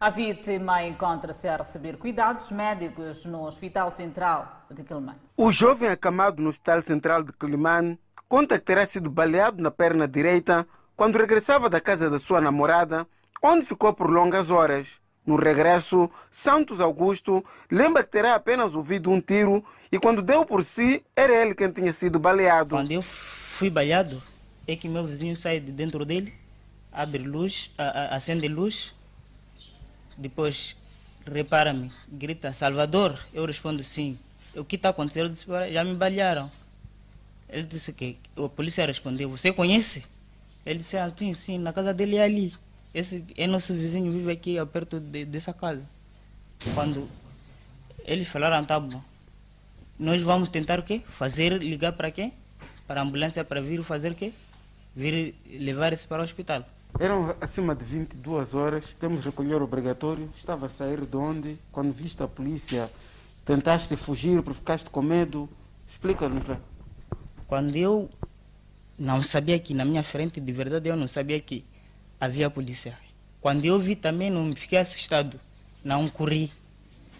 A vítima encontra-se a receber cuidados médicos no Hospital Central de Quilimane. O jovem acamado no Hospital Central de Quilimane conta que terá sido baleado na perna direita quando regressava da casa da sua namorada, onde ficou por longas horas. No regresso, Santos Augusto lembra que terá apenas ouvido um tiro e quando deu por si, era ele quem tinha sido baleado. Quando eu fui baleado, é que meu vizinho sai de dentro dele, abre luz, acende luz, depois repara-me, grita Salvador. Eu respondo sim. O que está acontecendo? Eu disse, já me balearam. Ele disse que a polícia respondeu, você conhece? Ele disse, ah, sim, sim, na casa dele é ali. Esse é nosso vizinho, vive aqui perto de, dessa casa. Quando eles falaram, tá bom, nós vamos tentar o quê? Fazer, ligar para quem? Para a ambulância para vir fazer o quê? Vir levar esse para o hospital. Eram acima de 22 horas, temos recolher obrigatório. Estava a sair de onde? Quando viste a polícia, tentaste fugir porque ficaste com medo? Explica-nos lá. Quando eu não sabia que na minha frente, de verdade, eu não sabia que havia polícia. Quando eu vi também, não fiquei assustado, não corri.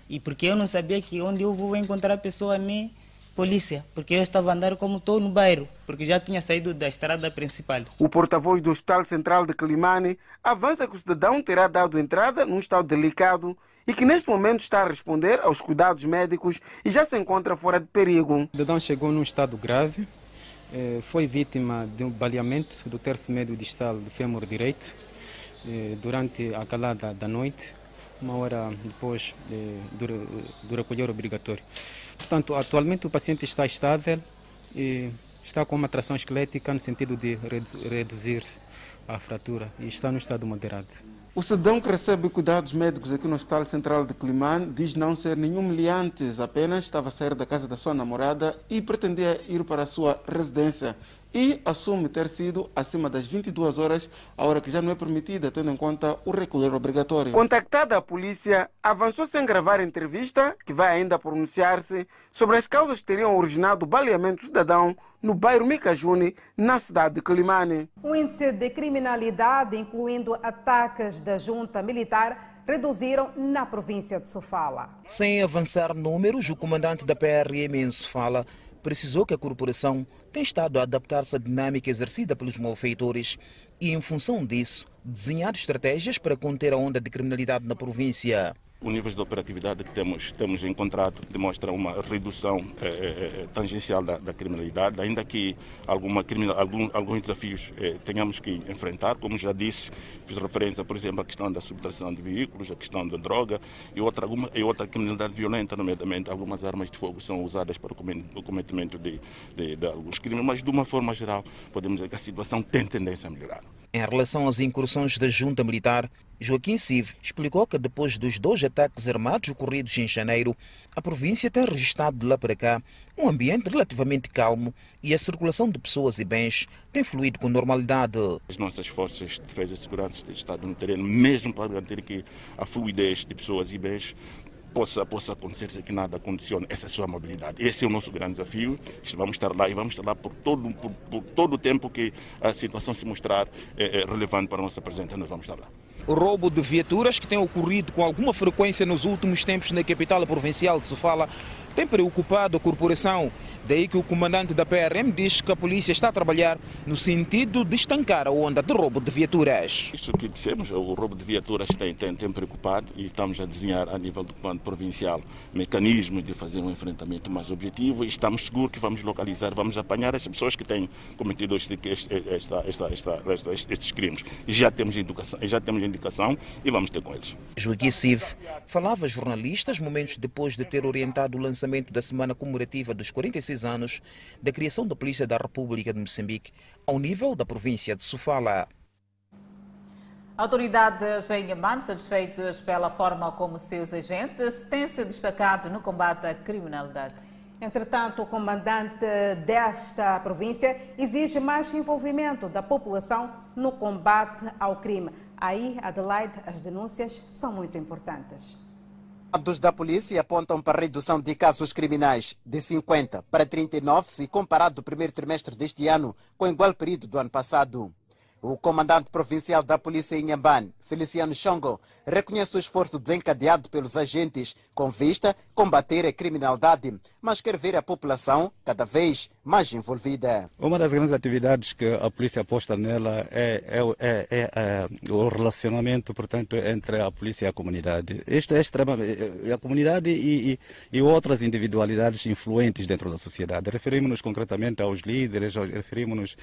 E porque eu não sabia que onde eu vou encontrar a pessoa nem polícia, porque eu estava andando como estou no bairro, porque já tinha saído da estrada principal. O porta-voz do Hospital Central de Climane avança que o cidadão terá dado entrada num estado delicado e que neste momento está a responder aos cuidados médicos e já se encontra fora de perigo. O cidadão chegou num estado grave, foi vítima de um baleamento do terço médio distal do fêmur direito eh, durante a calada da noite, uma hora depois eh, do, recolher obrigatório. Portanto, atualmente o paciente está estável e está com uma tração esquelética no sentido de reduzir a fratura e está no estado moderado. O cidadão que recebe cuidados médicos aqui no Hospital Central de Climane diz não ser nenhum miliante, apenas estava a sair da casa da sua namorada e pretendia ir para a sua residência e assume ter sido acima das 22 horas, a hora que já não é permitida, tendo em conta o recolher obrigatório. Contactada a polícia, avançou sem gravar entrevista, que vai ainda pronunciar-se sobre as causas que teriam originado o baleamento cidadão no bairro Micajune, na cidade de Climane. O índice de criminalidade, incluindo ataques da junta militar, reduziram na província de Sofala. Sem avançar números, o comandante da PRM em Sofala precisou que a corporação tem estado a adaptar-se à dinâmica exercida pelos malfeitores e, em função disso, desenhar estratégias para conter a onda de criminalidade na província. O nível de operatividade que temos, temos encontrado demonstra uma redução eh, tangencial da, da, criminalidade, ainda que alguma algum, alguns desafios eh, tenhamos que enfrentar. Como já disse, fiz referência, por exemplo, à questão da subtração de veículos, a questão da droga e outra, alguma, e outra criminalidade violenta, nomeadamente algumas armas de fogo são usadas para o cometimento de, de, de alguns crimes, mas de uma forma geral podemos dizer que a situação tem tendência a melhorar. Em relação às incursões da junta militar, Joaquim Siv explicou que depois dos dois ataques armados ocorridos em janeiro, a província tem registrado de lá para cá um ambiente relativamente calmo e a circulação de pessoas e bens tem fluído com normalidade. As nossas forças de defesa e segurança têm estado no terreno, mesmo para garantir que a fluidez de pessoas e bens possa, possa acontecer que nada condicione essa sua mobilidade. Esse é o nosso grande desafio. Vamos estar lá e vamos estar lá por todo, por, por todo o tempo que a situação se mostrar é, é, relevante para a nossa presença, nós vamos estar lá. Roubo de viaturas que tem ocorrido com alguma frequência nos últimos tempos na capital provincial de Sofala tem preocupado a corporação. Daí que o comandante da PRM diz que a polícia está a trabalhar no sentido de estancar a onda de roubo de viaturas. Isso que dissemos, o roubo de viaturas tem, tem, tem preocupado e estamos a desenhar a nível do comando provincial mecanismos de fazer um enfrentamento mais objetivo e estamos seguros que vamos localizar, vamos apanhar as pessoas que têm cometido este, este, esta, esta, esta, estes crimes. Já temos, indicação, já temos indicação e vamos ter com eles. Joaquim Siv falava a jornalistas momentos depois de ter orientado o lançamento da semana comemorativa dos 46 anos da criação da Polícia da República de Moçambique ao nível da província de Sofala. Autoridades em Amman, satisfeitos pela forma como seus agentes têm se destacado no combate à criminalidade. Entretanto, o comandante desta província exige mais envolvimento da população no combate ao crime. Aí, Adelaide, as denúncias são muito importantes. Dados da polícia apontam para a redução de casos criminais de 50 para 39 se comparado do primeiro trimestre deste ano com o igual período do ano passado. O comandante provincial da polícia em Inhambane, Feliciano Chongo, reconhece o esforço desencadeado pelos agentes com vista a combater a criminalidade, mas quer ver a população cada vez mais envolvida. Uma das grandes atividades que a polícia aposta nela é, é, é, é, é o relacionamento, portanto, entre a polícia e a comunidade. Isto é extremamente a comunidade e, e, e outras individualidades influentes dentro da sociedade. Referimos-nos concretamente aos líderes, referimos-nos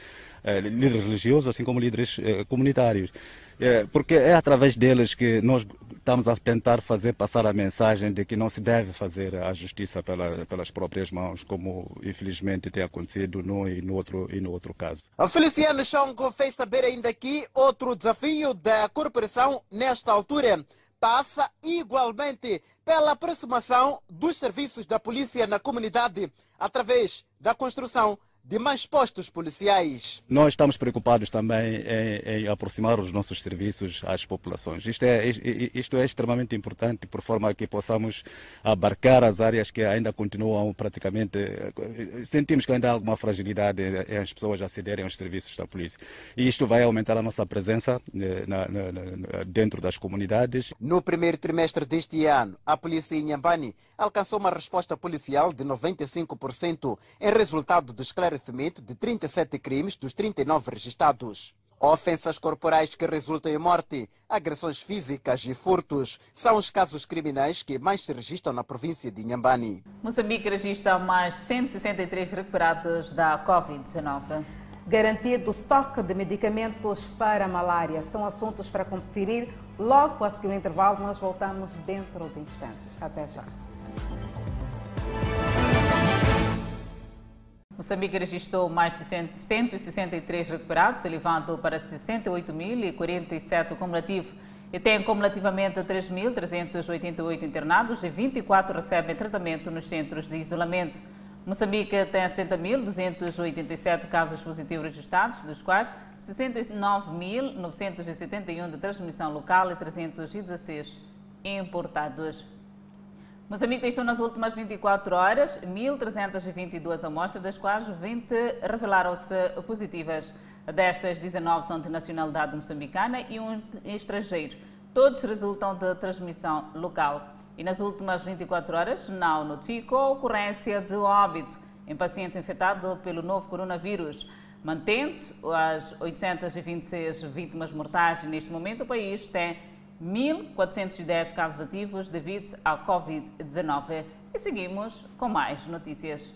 a líderes religiosos, assim como líderes eh, comunitários. É, porque é através deles que nós estamos a tentar fazer passar a mensagem de que não se deve fazer a justiça pela, pelas próprias mãos, como infelizmente tem acontecido no e no outro, e no outro caso. A Feliciano Chongo fez saber ainda que outro desafio da corporação nesta altura passa igualmente pela aproximação dos serviços da polícia na comunidade através da construção de mais postos policiais. Nós estamos preocupados também em, em, aproximar os nossos serviços às populações. Isto é, isto é extremamente importante por forma que possamos abarcar as áreas que ainda continuam praticamente. Sentimos que ainda há alguma fragilidade em as pessoas acederem aos serviços da polícia. E isto vai aumentar a nossa presença eh, na, na, na, dentro das comunidades. No primeiro trimestre deste ano, a polícia em Nhambane alcançou uma resposta policial de 95% em resultado do esclarecimento esclarecimento de 37 crimes dos 39 registrados. Ofensas corporais que resultam em morte, agressões físicas e furtos são os casos criminais que mais se registram na província de Inhambane. Moçambique registra mais 163 recuperados da Covid-19. Garantido estoque de medicamentos para a malária são assuntos para conferir logo após que o intervalo. Nós voltamos dentro de instantes. Até já. Moçambique registrou mais de 163 recuperados, elevando para 68.047 cumulativo. E tem cumulativamente 3.388 internados e 24 recebem tratamento nos centros de isolamento. Moçambique tem 70.287 casos positivos registrados, dos quais 69.971 de transmissão local e 316 importados. Moçambique testou nas últimas 24 horas 1.322 amostras, das quais 20 revelaram-se positivas. Destas, 19 são de nacionalidade moçambicana e um estrangeiro. Todos resultam de transmissão local. E nas últimas 24 horas não notificou a ocorrência de óbito em paciente infectado pelo novo coronavírus. Mantendo as 826 vítimas mortais, neste momento o país tem 1.410 casos ativos devido à Covid-19. E seguimos com mais notícias.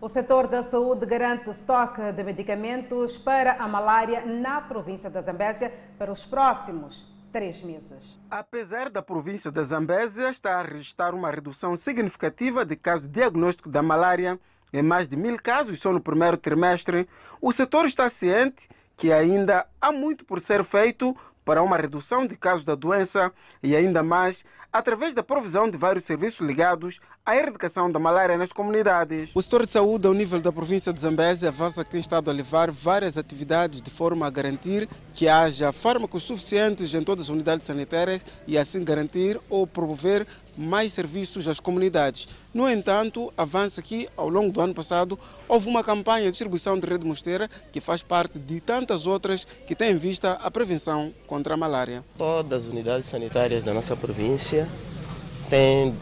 O setor da saúde garante estoque de medicamentos para a malária na província da Zambésia para os próximos três meses. Apesar da província da Zambésia estar a registrar uma redução significativa de casos de diagnóstico da malária, em mais de mil casos só no primeiro trimestre, o setor está ciente que ainda há muito por ser feito para uma redução de casos da doença e ainda mais através da provisão de vários serviços ligados à erradicação da malária nas comunidades. O setor de saúde ao nível da província de Zambésia avança que tem estado a levar várias atividades de forma a garantir que haja fármacos suficientes em todas as unidades sanitárias e assim garantir ou promover mais serviços às comunidades. No entanto, avança que ao longo do ano passado houve uma campanha de distribuição de rede mosteira que faz parte de tantas outras que têm em vista a prevenção contra a malária. Todas as unidades sanitárias da nossa província têm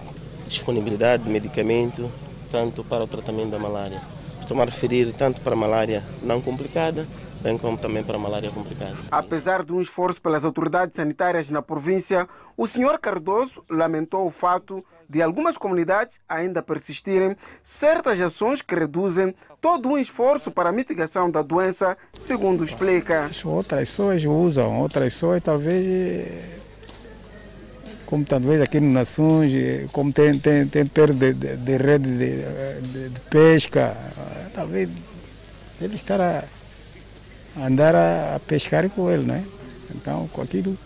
disponibilidade de medicamento tanto para o tratamento da malária. Estou a referir tanto para a malária não complicada, bem como também para a malária complicada. Apesar de um esforço pelas autoridades sanitárias na província, o senhor Cardoso lamentou o fato de algumas comunidades ainda persistirem certas ações que reduzem todo um esforço para a mitigação da doença, segundo explica. Outras pessoas usam, outras pessoas talvez como talvez aqui no Nações, como tem, tem, tem perda de, de, de, rede de, de, de, pesca, talvez ele estar a, a andar a, a, pescar com ele, né? Então, com aquilo,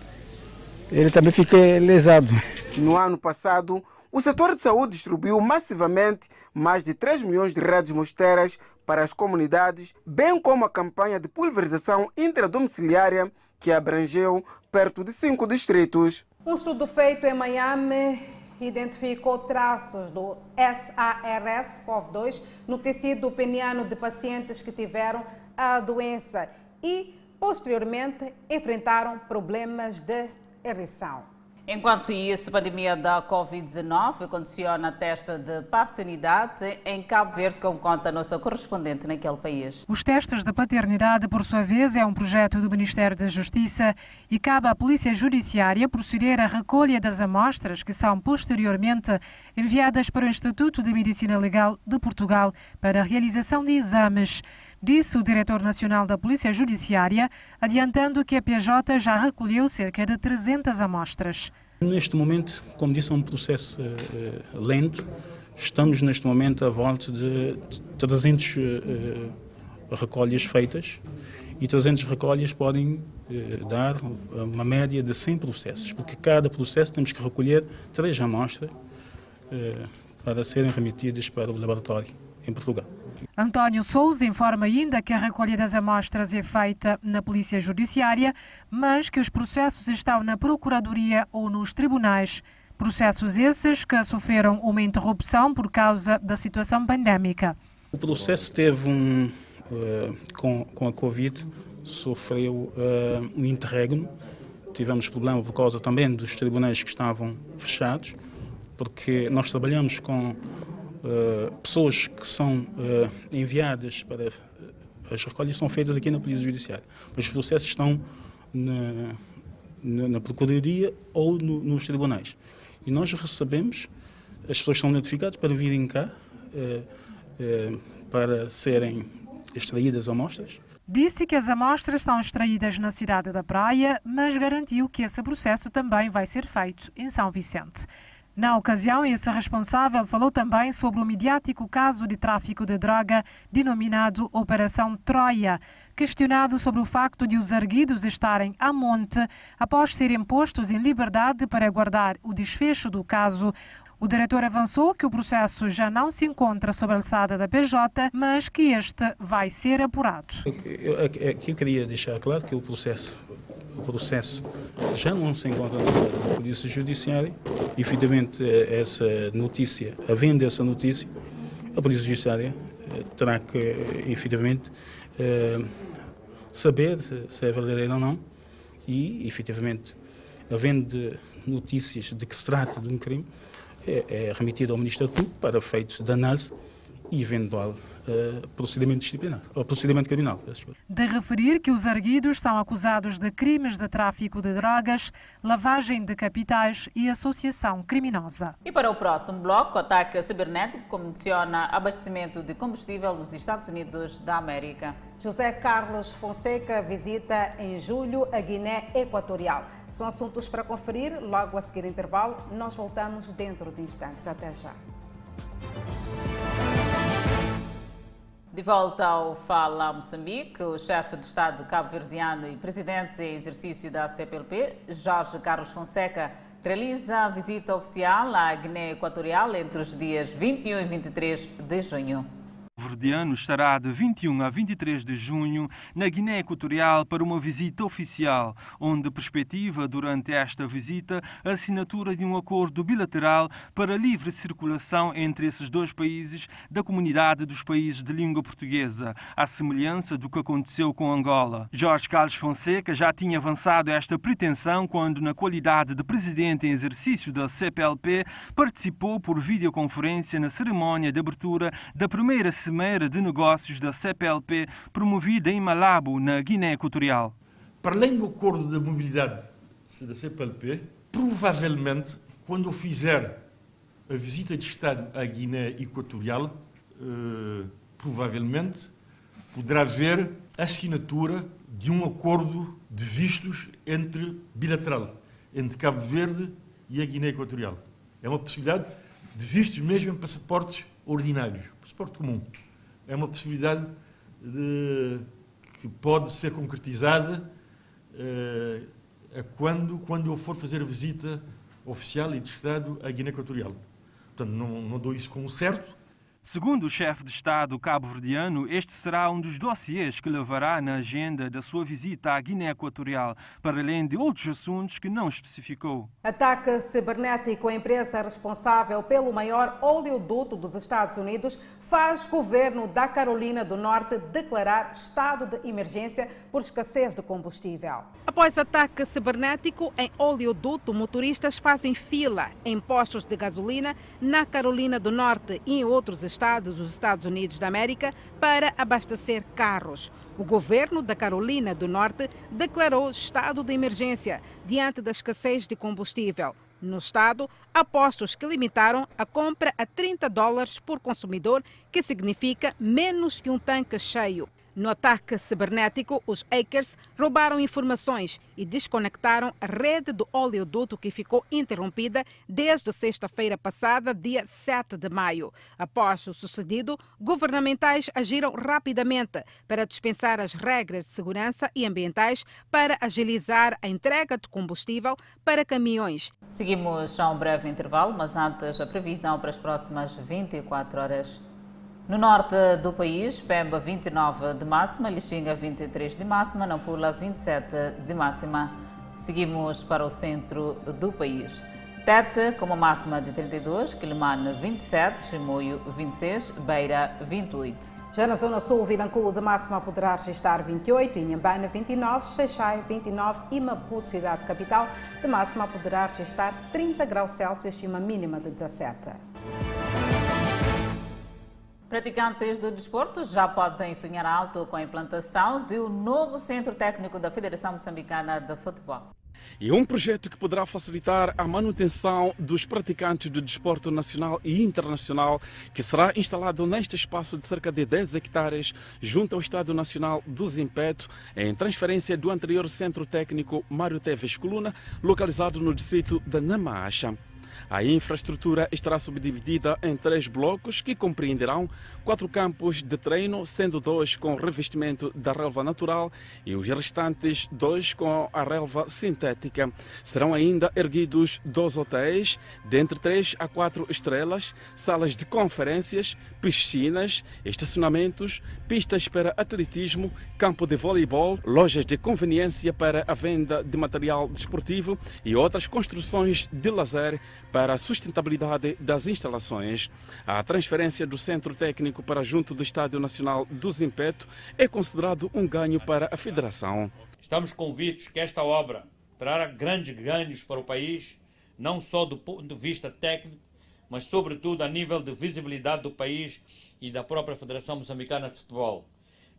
ele também fica lesado. (laughs) No ano passado, o setor de saúde distribuiu massivamente mais de 3 milhões de redes mosteiras para as comunidades, bem como a campanha de pulverização intradomiciliária que abrangeu perto de cinco distritos. Um estudo feito em Miami identificou traços do SARS-CoV-2 no tecido peniano de pacientes que tiveram a doença e, posteriormente, enfrentaram problemas de ereção. Enquanto isso, a pandemia da Covid-19 condiciona a testa de paternidade em Cabo Verde, como conta a nossa correspondente naquele país. Os testes de paternidade, por sua vez, é um projeto do Ministério da Justiça e cabe à Polícia Judiciária proceder à recolha das amostras que são posteriormente enviadas para o Instituto de Medicina Legal de Portugal para a realização de exames disse o diretor nacional da Polícia Judiciária, adiantando que a PJ já recolheu cerca de 300 amostras. Neste momento, como disse, é um processo uh, lento. Estamos neste momento à volta de 300 uh, eh, recolhas feitas e 300 recolhas podem uh, dar uma média de 100 processos, porque cada processo temos que recolher três amostras para serem remetidas para o laboratório em Portugal. António Souza informa ainda que a recolha das amostras é feita na Polícia Judiciária, mas que os processos estão na Procuradoria ou nos tribunais. Processos esses que sofreram uma interrupção por causa da situação pandémica. O processo teve um, uh, com, com a Covid, sofreu uh, um interregno. Tivemos problema por causa também dos tribunais que estavam fechados, porque nós trabalhamos com uh, pessoas que são uh, enviadas para. Eh, as recolhas são feitas aqui na Polícia Judiciária, os processos estão na, na, na Procuradoria ou no, nos tribunais. E nós recebemos, as pessoas são notificadas para virem cá uh, para serem extraídas amostras. Disse que as amostras são extraídas na cidade da Praia, mas garantiu que esse processo também vai ser feito em São Vicente. Na ocasião, esse responsável falou também sobre o midiático caso de tráfico de droga denominado Operação Troia. Questionado sobre o facto de os arguidos estarem a monte após serem postos em liberdade para aguardar o desfecho do caso, o diretor avançou que o processo já não se encontra sob a alçada da PJ, mas que este vai ser apurado. Eu, eu, eu queria deixar claro que o processo o processo já não se encontra na Polícia Judiciária. Efetivamente, essa notícia, havendo essa notícia, a Polícia Judiciária eh, terá que, efetivamente, eh, saber se é verdadeiro ou não e, efetivamente, havendo notícias de que se trata de um crime, é, remetida ao Ministério Público para efeitos de análise e eventual procedimento disciplinar, ou procedimento criminal. De referir que os arguidos são acusados de crimes de tráfico de drogas, lavagem de capitais e associação criminosa. E para o próximo bloco, o ataque cibernético condiciona abastecimento de combustível nos Estados Unidos da América. José Carlos Fonseca visita em julho a Guiné Equatorial. São assuntos para conferir logo a seguir intervalo. Nós voltamos dentro de instantes. Até já. De volta ao Fala Moçambique, o chefe de Estado cabo-verdiano e presidente em exercício da CPLP, Jorge Carlos Fonseca, realiza a visita oficial à Guiné Equatorial entre os dias 21 e 23 de junho verdiano estará de 21 a 23 de junho na Guiné Equatorial para uma visita oficial, onde perspectiva durante esta visita a assinatura de um acordo bilateral para livre circulação entre esses dois países da comunidade dos países de língua portuguesa, à semelhança do que aconteceu com Angola. Jorge Carlos Fonseca já tinha avançado esta pretensão quando, na qualidade de presidente em exercício da CPLP, participou por videoconferência na cerimónia de abertura da primeira Cimeira de Negócios da CPLP, promovida em Malabo, na Guiné Equatorial. Para além do acordo de mobilidade da CPLP, provavelmente, quando eu fizer a visita de Estado à Guiné Equatorial, eh, provavelmente poderá haver assinatura de um acordo de vistos entre bilateral entre Cabo Verde e a Guiné Equatorial. É uma possibilidade de vistos mesmo em passaportes ordinários transporte comum. É uma possibilidade de, que pode ser concretizada uh, quando, quando eu for fazer a visita oficial e de Estado à Guiné Equatorial. Portanto, não, não dou isso como certo, Segundo o chefe de Estado cabo-verdiano, este será um dos dossiês que levará na agenda da sua visita à Guiné Equatorial, para além de outros assuntos que não especificou. Ataque cibernético à empresa responsável pelo maior oleoduto dos Estados Unidos faz governo da Carolina do Norte declarar estado de emergência por escassez de combustível. Após ataque cibernético em oleoduto, motoristas fazem fila em postos de gasolina na Carolina do Norte e em outros estados dos Estados Unidos da América para abastecer carros. O governo da Carolina do Norte declarou estado de emergência diante da escassez de combustível no estado há postos que limitaram a compra a 30 dólares por consumidor, que significa menos que um tanque cheio. No ataque cibernético, os hackers roubaram informações e desconectaram a rede do oleoduto que ficou interrompida desde sexta-feira passada, dia 7 de maio. Após o sucedido, governamentais agiram rapidamente para dispensar as regras de segurança e ambientais para agilizar a entrega de combustível para caminhões. Seguimos a um breve intervalo, mas antes a previsão para as próximas 24 horas. No norte do país, Pemba 29 de máxima, Lixinga 23 de máxima, Nampula 27 de máxima. Seguimos para o centro do país. Tete com uma máxima de 32, Quilimane 27, Chimoio 26, Beira 28. Já na zona sul, Vilanculo de máxima poderá registrar 28, Inhambana 29, Xaixai 29 e Maputo, cidade capital, de máxima poderá registrar 30 graus Celsius e uma mínima de 17. Praticantes do desporto já podem sonhar alto com a implantação de um novo centro técnico da Federação Moçambicana de Futebol. E um projeto que poderá facilitar a manutenção dos praticantes do desporto nacional e internacional, que será instalado neste espaço de cerca de 10 hectares, junto ao Estádio Nacional do Zimpeto, em transferência do anterior centro técnico Mário Teves Coluna, localizado no distrito de Namacha. A infraestrutura estará subdividida em três blocos que compreenderão quatro campos de treino, sendo dois com revestimento da relva natural e os restantes dois com a relva sintética. Serão ainda erguidos dois hotéis, de entre três a quatro estrelas, salas de conferências, piscinas, estacionamentos, pistas para atletismo, campo de voleibol, lojas de conveniência para a venda de material desportivo e outras construções de lazer para a sustentabilidade das instalações. A transferência do centro técnico para junto do Estádio Nacional do Zimpeto é considerado um ganho para a Federação. Estamos convictos que esta obra trará grandes ganhos para o país, não só do ponto de vista técnico, mas sobretudo a nível de visibilidade do país e da própria Federação Moçambicana de Futebol,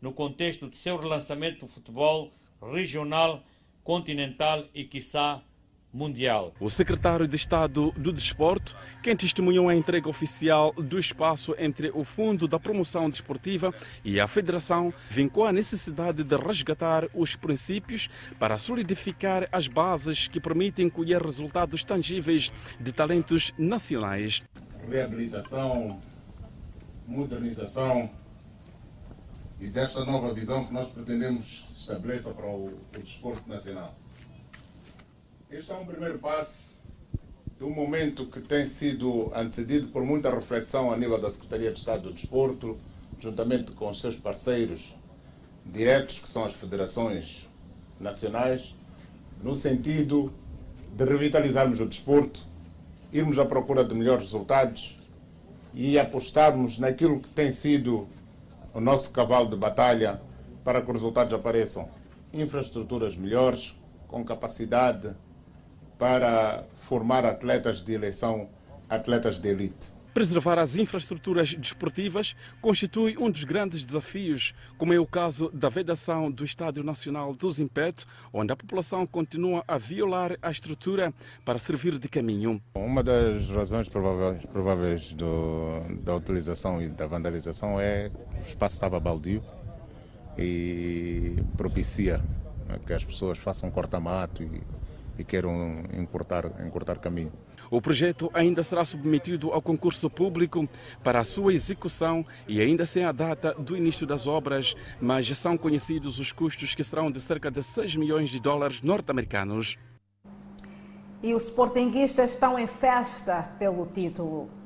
no contexto do seu relançamento do futebol regional, continental e, quiçá, mundial. O secretário de Estado do Desporto, quem testemunhou a entrega oficial do espaço entre o Fundo da Promoção Desportiva e a Federação, vincou a necessidade de resgatar os princípios para solidificar as bases que permitem colher resultados tangíveis de talentos nacionais. Reabilitação, modernização e desta nova visão que nós pretendemos que se estabeleça para o, o desporto nacional. Este é um primeiro passo de um momento que tem sido antecedido por muita reflexão a nível da Secretaria de Estado do Desporto, juntamente com os seus parceiros diretos, que são as federações nacionais, no sentido de revitalizarmos o desporto, irmos à procura de melhores resultados e apostarmos naquilo que tem sido o nosso cavalo de batalha para que os resultados apareçam. Infraestruturas melhores, com capacidade para formar atletas de eleição, atletas de elite. Preservar as infraestruturas desportivas constitui um dos grandes desafios, como é o caso da vedação do Estádio Nacional do Zimpeto, onde a população continua a violar a estrutura para servir de caminho. Uma das razões prováveis, prováveis do, da utilização e da vandalização é que o espaço estava baldio e propicia que as pessoas façam corta-mato e e queiram encurtar, encurtar caminho. O projeto ainda será submetido ao concurso público para a sua execução e ainda sem a data do início das obras, mas já são conhecidos os custos que serão de cerca de 6 milhões de dólares norte-americanos. E os sportinguistas estão em festa pelo título.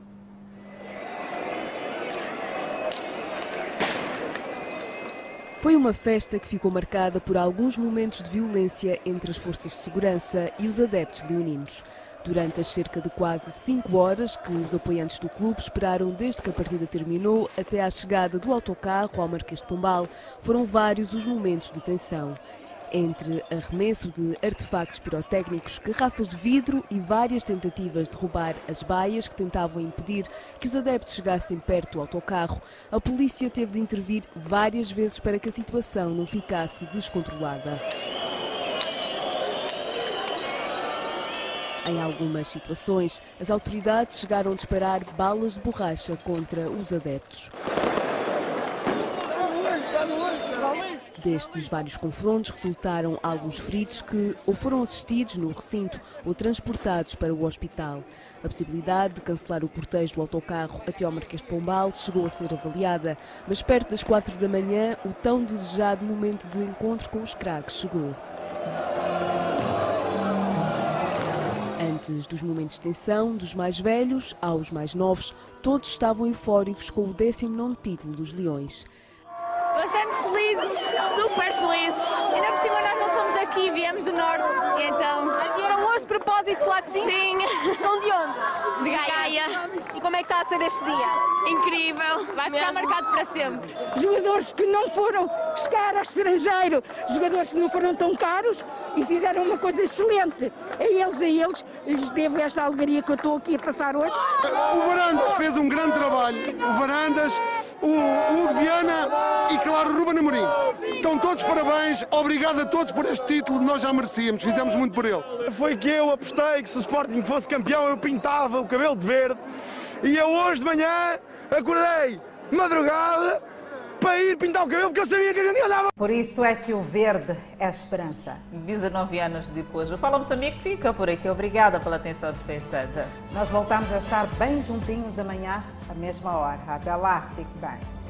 Foi uma festa que ficou marcada por alguns momentos de violência entre as forças de segurança e os adeptos leoninos. Durante as cerca de quase cinco horas que os apoiantes do clube esperaram desde que a partida terminou até à chegada do autocarro ao Marquês de Pombal, foram vários os momentos de tensão entre arremesso de artefactos pirotécnicos, garrafas de vidro e várias tentativas de roubar as baias que tentavam impedir que os adeptos chegassem perto do autocarro, a polícia teve de intervir várias vezes para que a situação não ficasse descontrolada. Em algumas situações, as autoridades chegaram a disparar balas de borracha contra os adeptos. Destes vários confrontos resultaram alguns feridos que ou foram assistidos no recinto ou transportados para o hospital. A possibilidade de cancelar o cortejo do autocarro até ao Marquês de Pombal chegou a ser avaliada, mas perto das quatro da manhã o tão desejado momento de encontro com os craques chegou. Antes dos momentos de tensão, dos mais velhos aos mais novos, todos estavam eufóricos com o 19 título dos Leões. Bastante felizes, super felizes. Ainda por cima nós não somos daqui, viemos do norte, então... Vieram hoje de propósito lá de cima? Sim. São de onde? De Gaia. E como é que está a ser este dia? Incrível. Vai ficar mesmo. marcado para sempre. Jogadores que não foram buscar ao estrangeiro, jogadores que não foram tão caros e fizeram uma coisa excelente. A eles, a eles, lhes devo esta alegria que eu estou aqui a passar hoje. O Varandas fez um grande trabalho. O Varandas, o Hugo Viana e, claro, o Ruben Amorim. Estão todos parabéns. Obrigado a todos por este título. Nós já merecíamos. Fizemos muito por ele. Foi que eu apostei que se o Sporting fosse campeão eu pintava o cabelo de verde. E eu hoje de manhã acordei madrugada para ir pintar o cabelo porque eu sabia que a gente ia dar. Por isso é que o verde é a esperança. 19 anos depois, o Fala Moçambique fica por aqui. Obrigada pela atenção dispensada. Nós voltamos a estar bem juntinhos amanhã, à mesma hora. Até lá, fique bem.